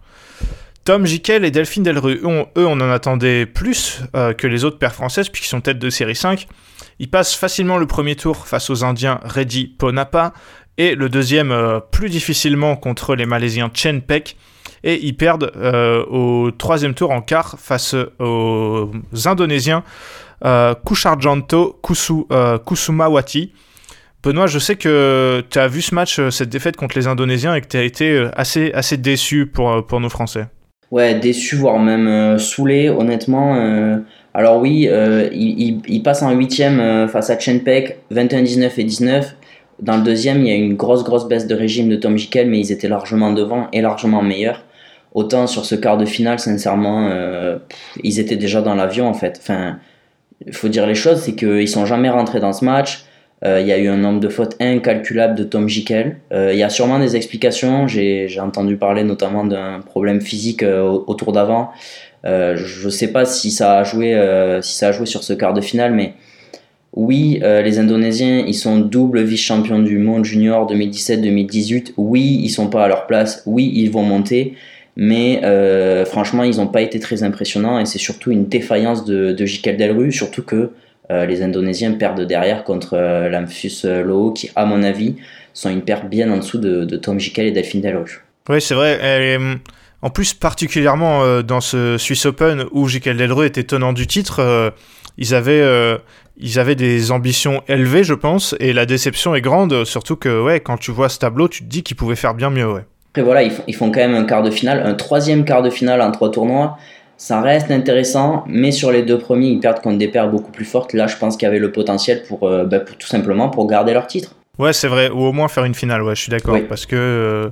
Tom Jikel et Delphine Delru, eux, on en attendait plus euh, que les autres paires françaises, puisqu'ils sont tête de série 5. Ils passent facilement le premier tour face aux Indiens Reddy Ponapa, et le deuxième plus difficilement contre les Malaisiens Chen Pek, et ils perdent au troisième tour en quart face aux Indonésiens euh, Kusharjanto Kusu, Kusumawati. Benoît, je sais que tu as vu ce match, euh, cette défaite contre les Indonésiens, et que tu as été euh, assez, assez déçu pour, euh, pour nos Français. Ouais, déçu, voire même saoulé, honnêtement. alors oui, il, il, passe en huitième face à Chenpek, 21-19 et 19. Dans le deuxième, il y a une grosse, grosse baisse de régime de Tom Jikel, mais ils étaient largement devant et largement meilleurs. Autant sur ce quart de finale, sincèrement, ils étaient déjà dans l'avion, en fait. Enfin, il faut dire les choses, c'est qu'ils sont jamais rentrés dans ce match. Euh, il y a eu un nombre de fautes incalculable de Tom Jikel. Euh, il y a sûrement des explications. J'ai entendu parler notamment d'un problème physique euh, au, tour d'avant. je ne sais pas si ça, a joué, si ça a joué sur ce quart de finale, mais oui, les Indonésiens, ils sont double vice-champions du monde junior 2017-2018. Oui, ils sont pas à leur place. Oui, ils vont monter. Mais franchement, ils n'ont pas été très impressionnants et c'est surtout une défaillance de, de Jikel Delru, surtout que euh, les Indonésiens perdent derrière contre euh, l'Amphius euh, Loho, qui, à mon avis, sont une perte bien en dessous de, Tom Jikel et Delphine Delrouge. Oui, c'est vrai. en plus, particulièrement dans ce Swiss Open où Jikel Delrouge était tenant du titre, ils avaient ils avaient des ambitions élevées, je pense, et la déception est grande, surtout que ouais, quand tu vois ce tableau, tu te dis qu'ils pouvaient faire bien mieux. Après voilà, ils font, ils font, quand même un quart de finale, un troisième quart de finale en trois tournois ça reste intéressant, mais sur les deux premiers, ils perdent contre des paires beaucoup plus fortes. Là, je pense qu'il y avait le potentiel pour, euh, bah, tout simplement pour garder leur titre. Ouais, c'est vrai, ou au moins faire une finale, ouais, je suis d'accord, parce que euh,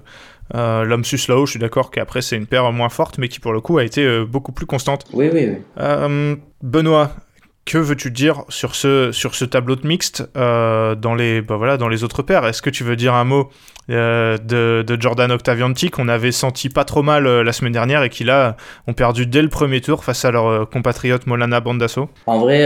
euh, l'homme sus là-haut, je suis d'accord qu'après c'est une paire moins forte, mais qui pour le coup a été beaucoup plus constante. Oui, oui, oui. Benoît, que veux-tu dire sur ce, sur ce tableau de mixte dans, les, bah voilà, dans les autres paires? Est-ce que tu veux dire un mot euh, de, Jordan Octavianti qu'on avait senti pas trop mal euh, la semaine dernière et qui là ont perdu dès le premier tour face à leur euh, compatriote Molana Bandasso En vrai,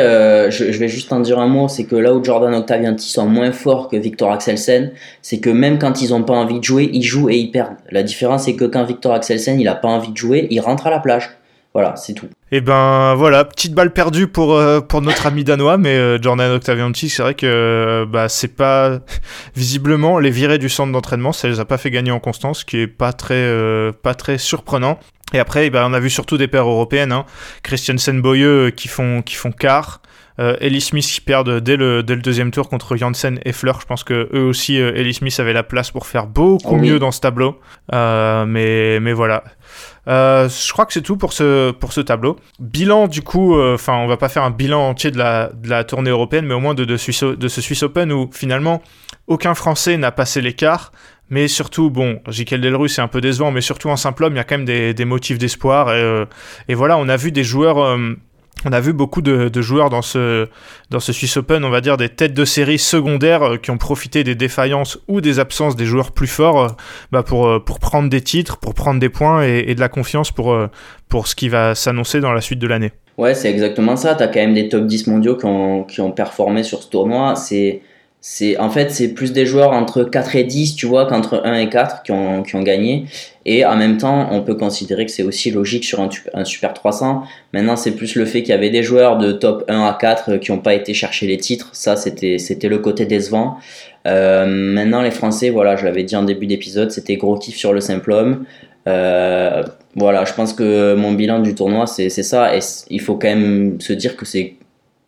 je, vais juste en dire un mot, c'est que là où Jordan Octavianti sont moins forts que Victor Axelsen, c'est que même quand ils ont pas envie de jouer, ils jouent et ils perdent. La différence c'est que quand Victor Axelsen il a pas envie de jouer, il rentre à la plage. Voilà, c'est tout. Et eh ben voilà, petite balle perdue pour, euh, pour notre ami danois, mais euh, Jordan Octavianti, c'est vrai que euh, bah, c'est pas. <laughs> Visiblement, les virées du centre d'entraînement, ça les a pas fait gagner en constance, ce qui est pas très, pas très surprenant. Et après, bah, on a vu surtout des paires européennes, hein. Christiansen Boyeux qui font, qui font quart. Ellie Smith qui perdent dès le, dès le deuxième tour contre Janssen et Fleur. Je pense que eux aussi, Ellie Smith avait la place pour faire beaucoup mieux dans ce tableau. mais, mais voilà. Euh, je crois que c'est tout pour ce, pour ce tableau. Bilan, du coup, euh, enfin, on va pas faire un bilan entier de la, de la tournée européenne, mais au moins de, de, de ce Swiss Open où finalement aucun Français n'a passé l'écart. Mais surtout, bon, Jikel Delru, c'est un peu décevant, mais surtout en simple homme, il y a quand même des, des motifs d'espoir. Et, euh, et, voilà, on a vu des joueurs on a vu beaucoup de, joueurs dans ce, Swiss Open, on va dire des têtes de série secondaires euh, qui ont profité des défaillances ou des absences des joueurs plus forts euh, bah, pour, euh, pour prendre des titres, pour prendre des points et, de la confiance pour, ce qui va s'annoncer dans la suite de l'année. Ouais, c'est exactement ça. Tu quand même des top 10 mondiaux qui ont, performé sur ce tournoi. C'est en fait c'est plus des joueurs entre 4 et 10 tu vois qu'entre 1 et 4 qui ont, qui ont gagné. Et en même temps on peut considérer que c'est aussi logique sur un, un, super 300 maintenant c'est plus le fait qu'il y avait des joueurs de top 1 à 4 qui n'ont pas été chercher les titres. Ça c'était c'était le côté décevant. Euh, maintenant les français voilà je l'avais dit en début d'épisode c'était gros kiff sur le simple homme. Euh, voilà je pense que mon bilan du tournoi c'est ça. Et il faut quand même se dire que c'est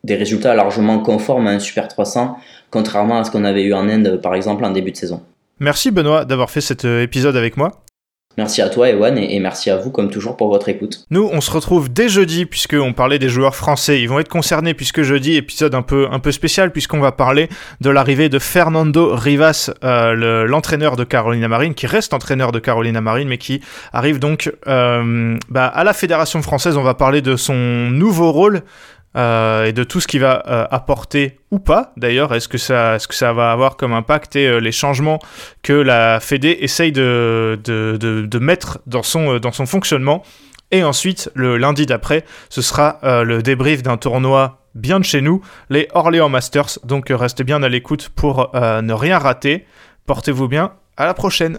des résultats largement conformes à un Super 300, contrairement à ce qu'on avait eu en Inde, par exemple, en début de saison. Merci Benoît d'avoir fait cet euh, épisode avec moi. Merci à toi Ewan et merci à vous comme toujours pour votre écoute. Nous on se retrouve dès jeudi puisqu'on parlait des joueurs français. Ils vont être concernés puisque jeudi épisode un peu un peu spécial puisqu'on va parler de l'arrivée de Fernando Rivas, euh, l'entraîneur de Carolina Marine qui reste entraîneur de Carolina Marine mais qui arrive donc euh, bah, à la fédération française. On va parler de son nouveau rôle et de tout ce qui va euh, apporter ou pas d'ailleurs. Est-ce que, ça, va avoir comme impact et euh, les changements que la Fédé essaye de, mettre dans son fonctionnement? Et ensuite, le lundi d'après, ce sera le débrief d'un tournoi bien de chez nous, les Orléans Masters. Donc restez bien à l'écoute pour ne rien rater. Portez-vous bien, à la prochaine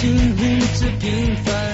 进入这平凡。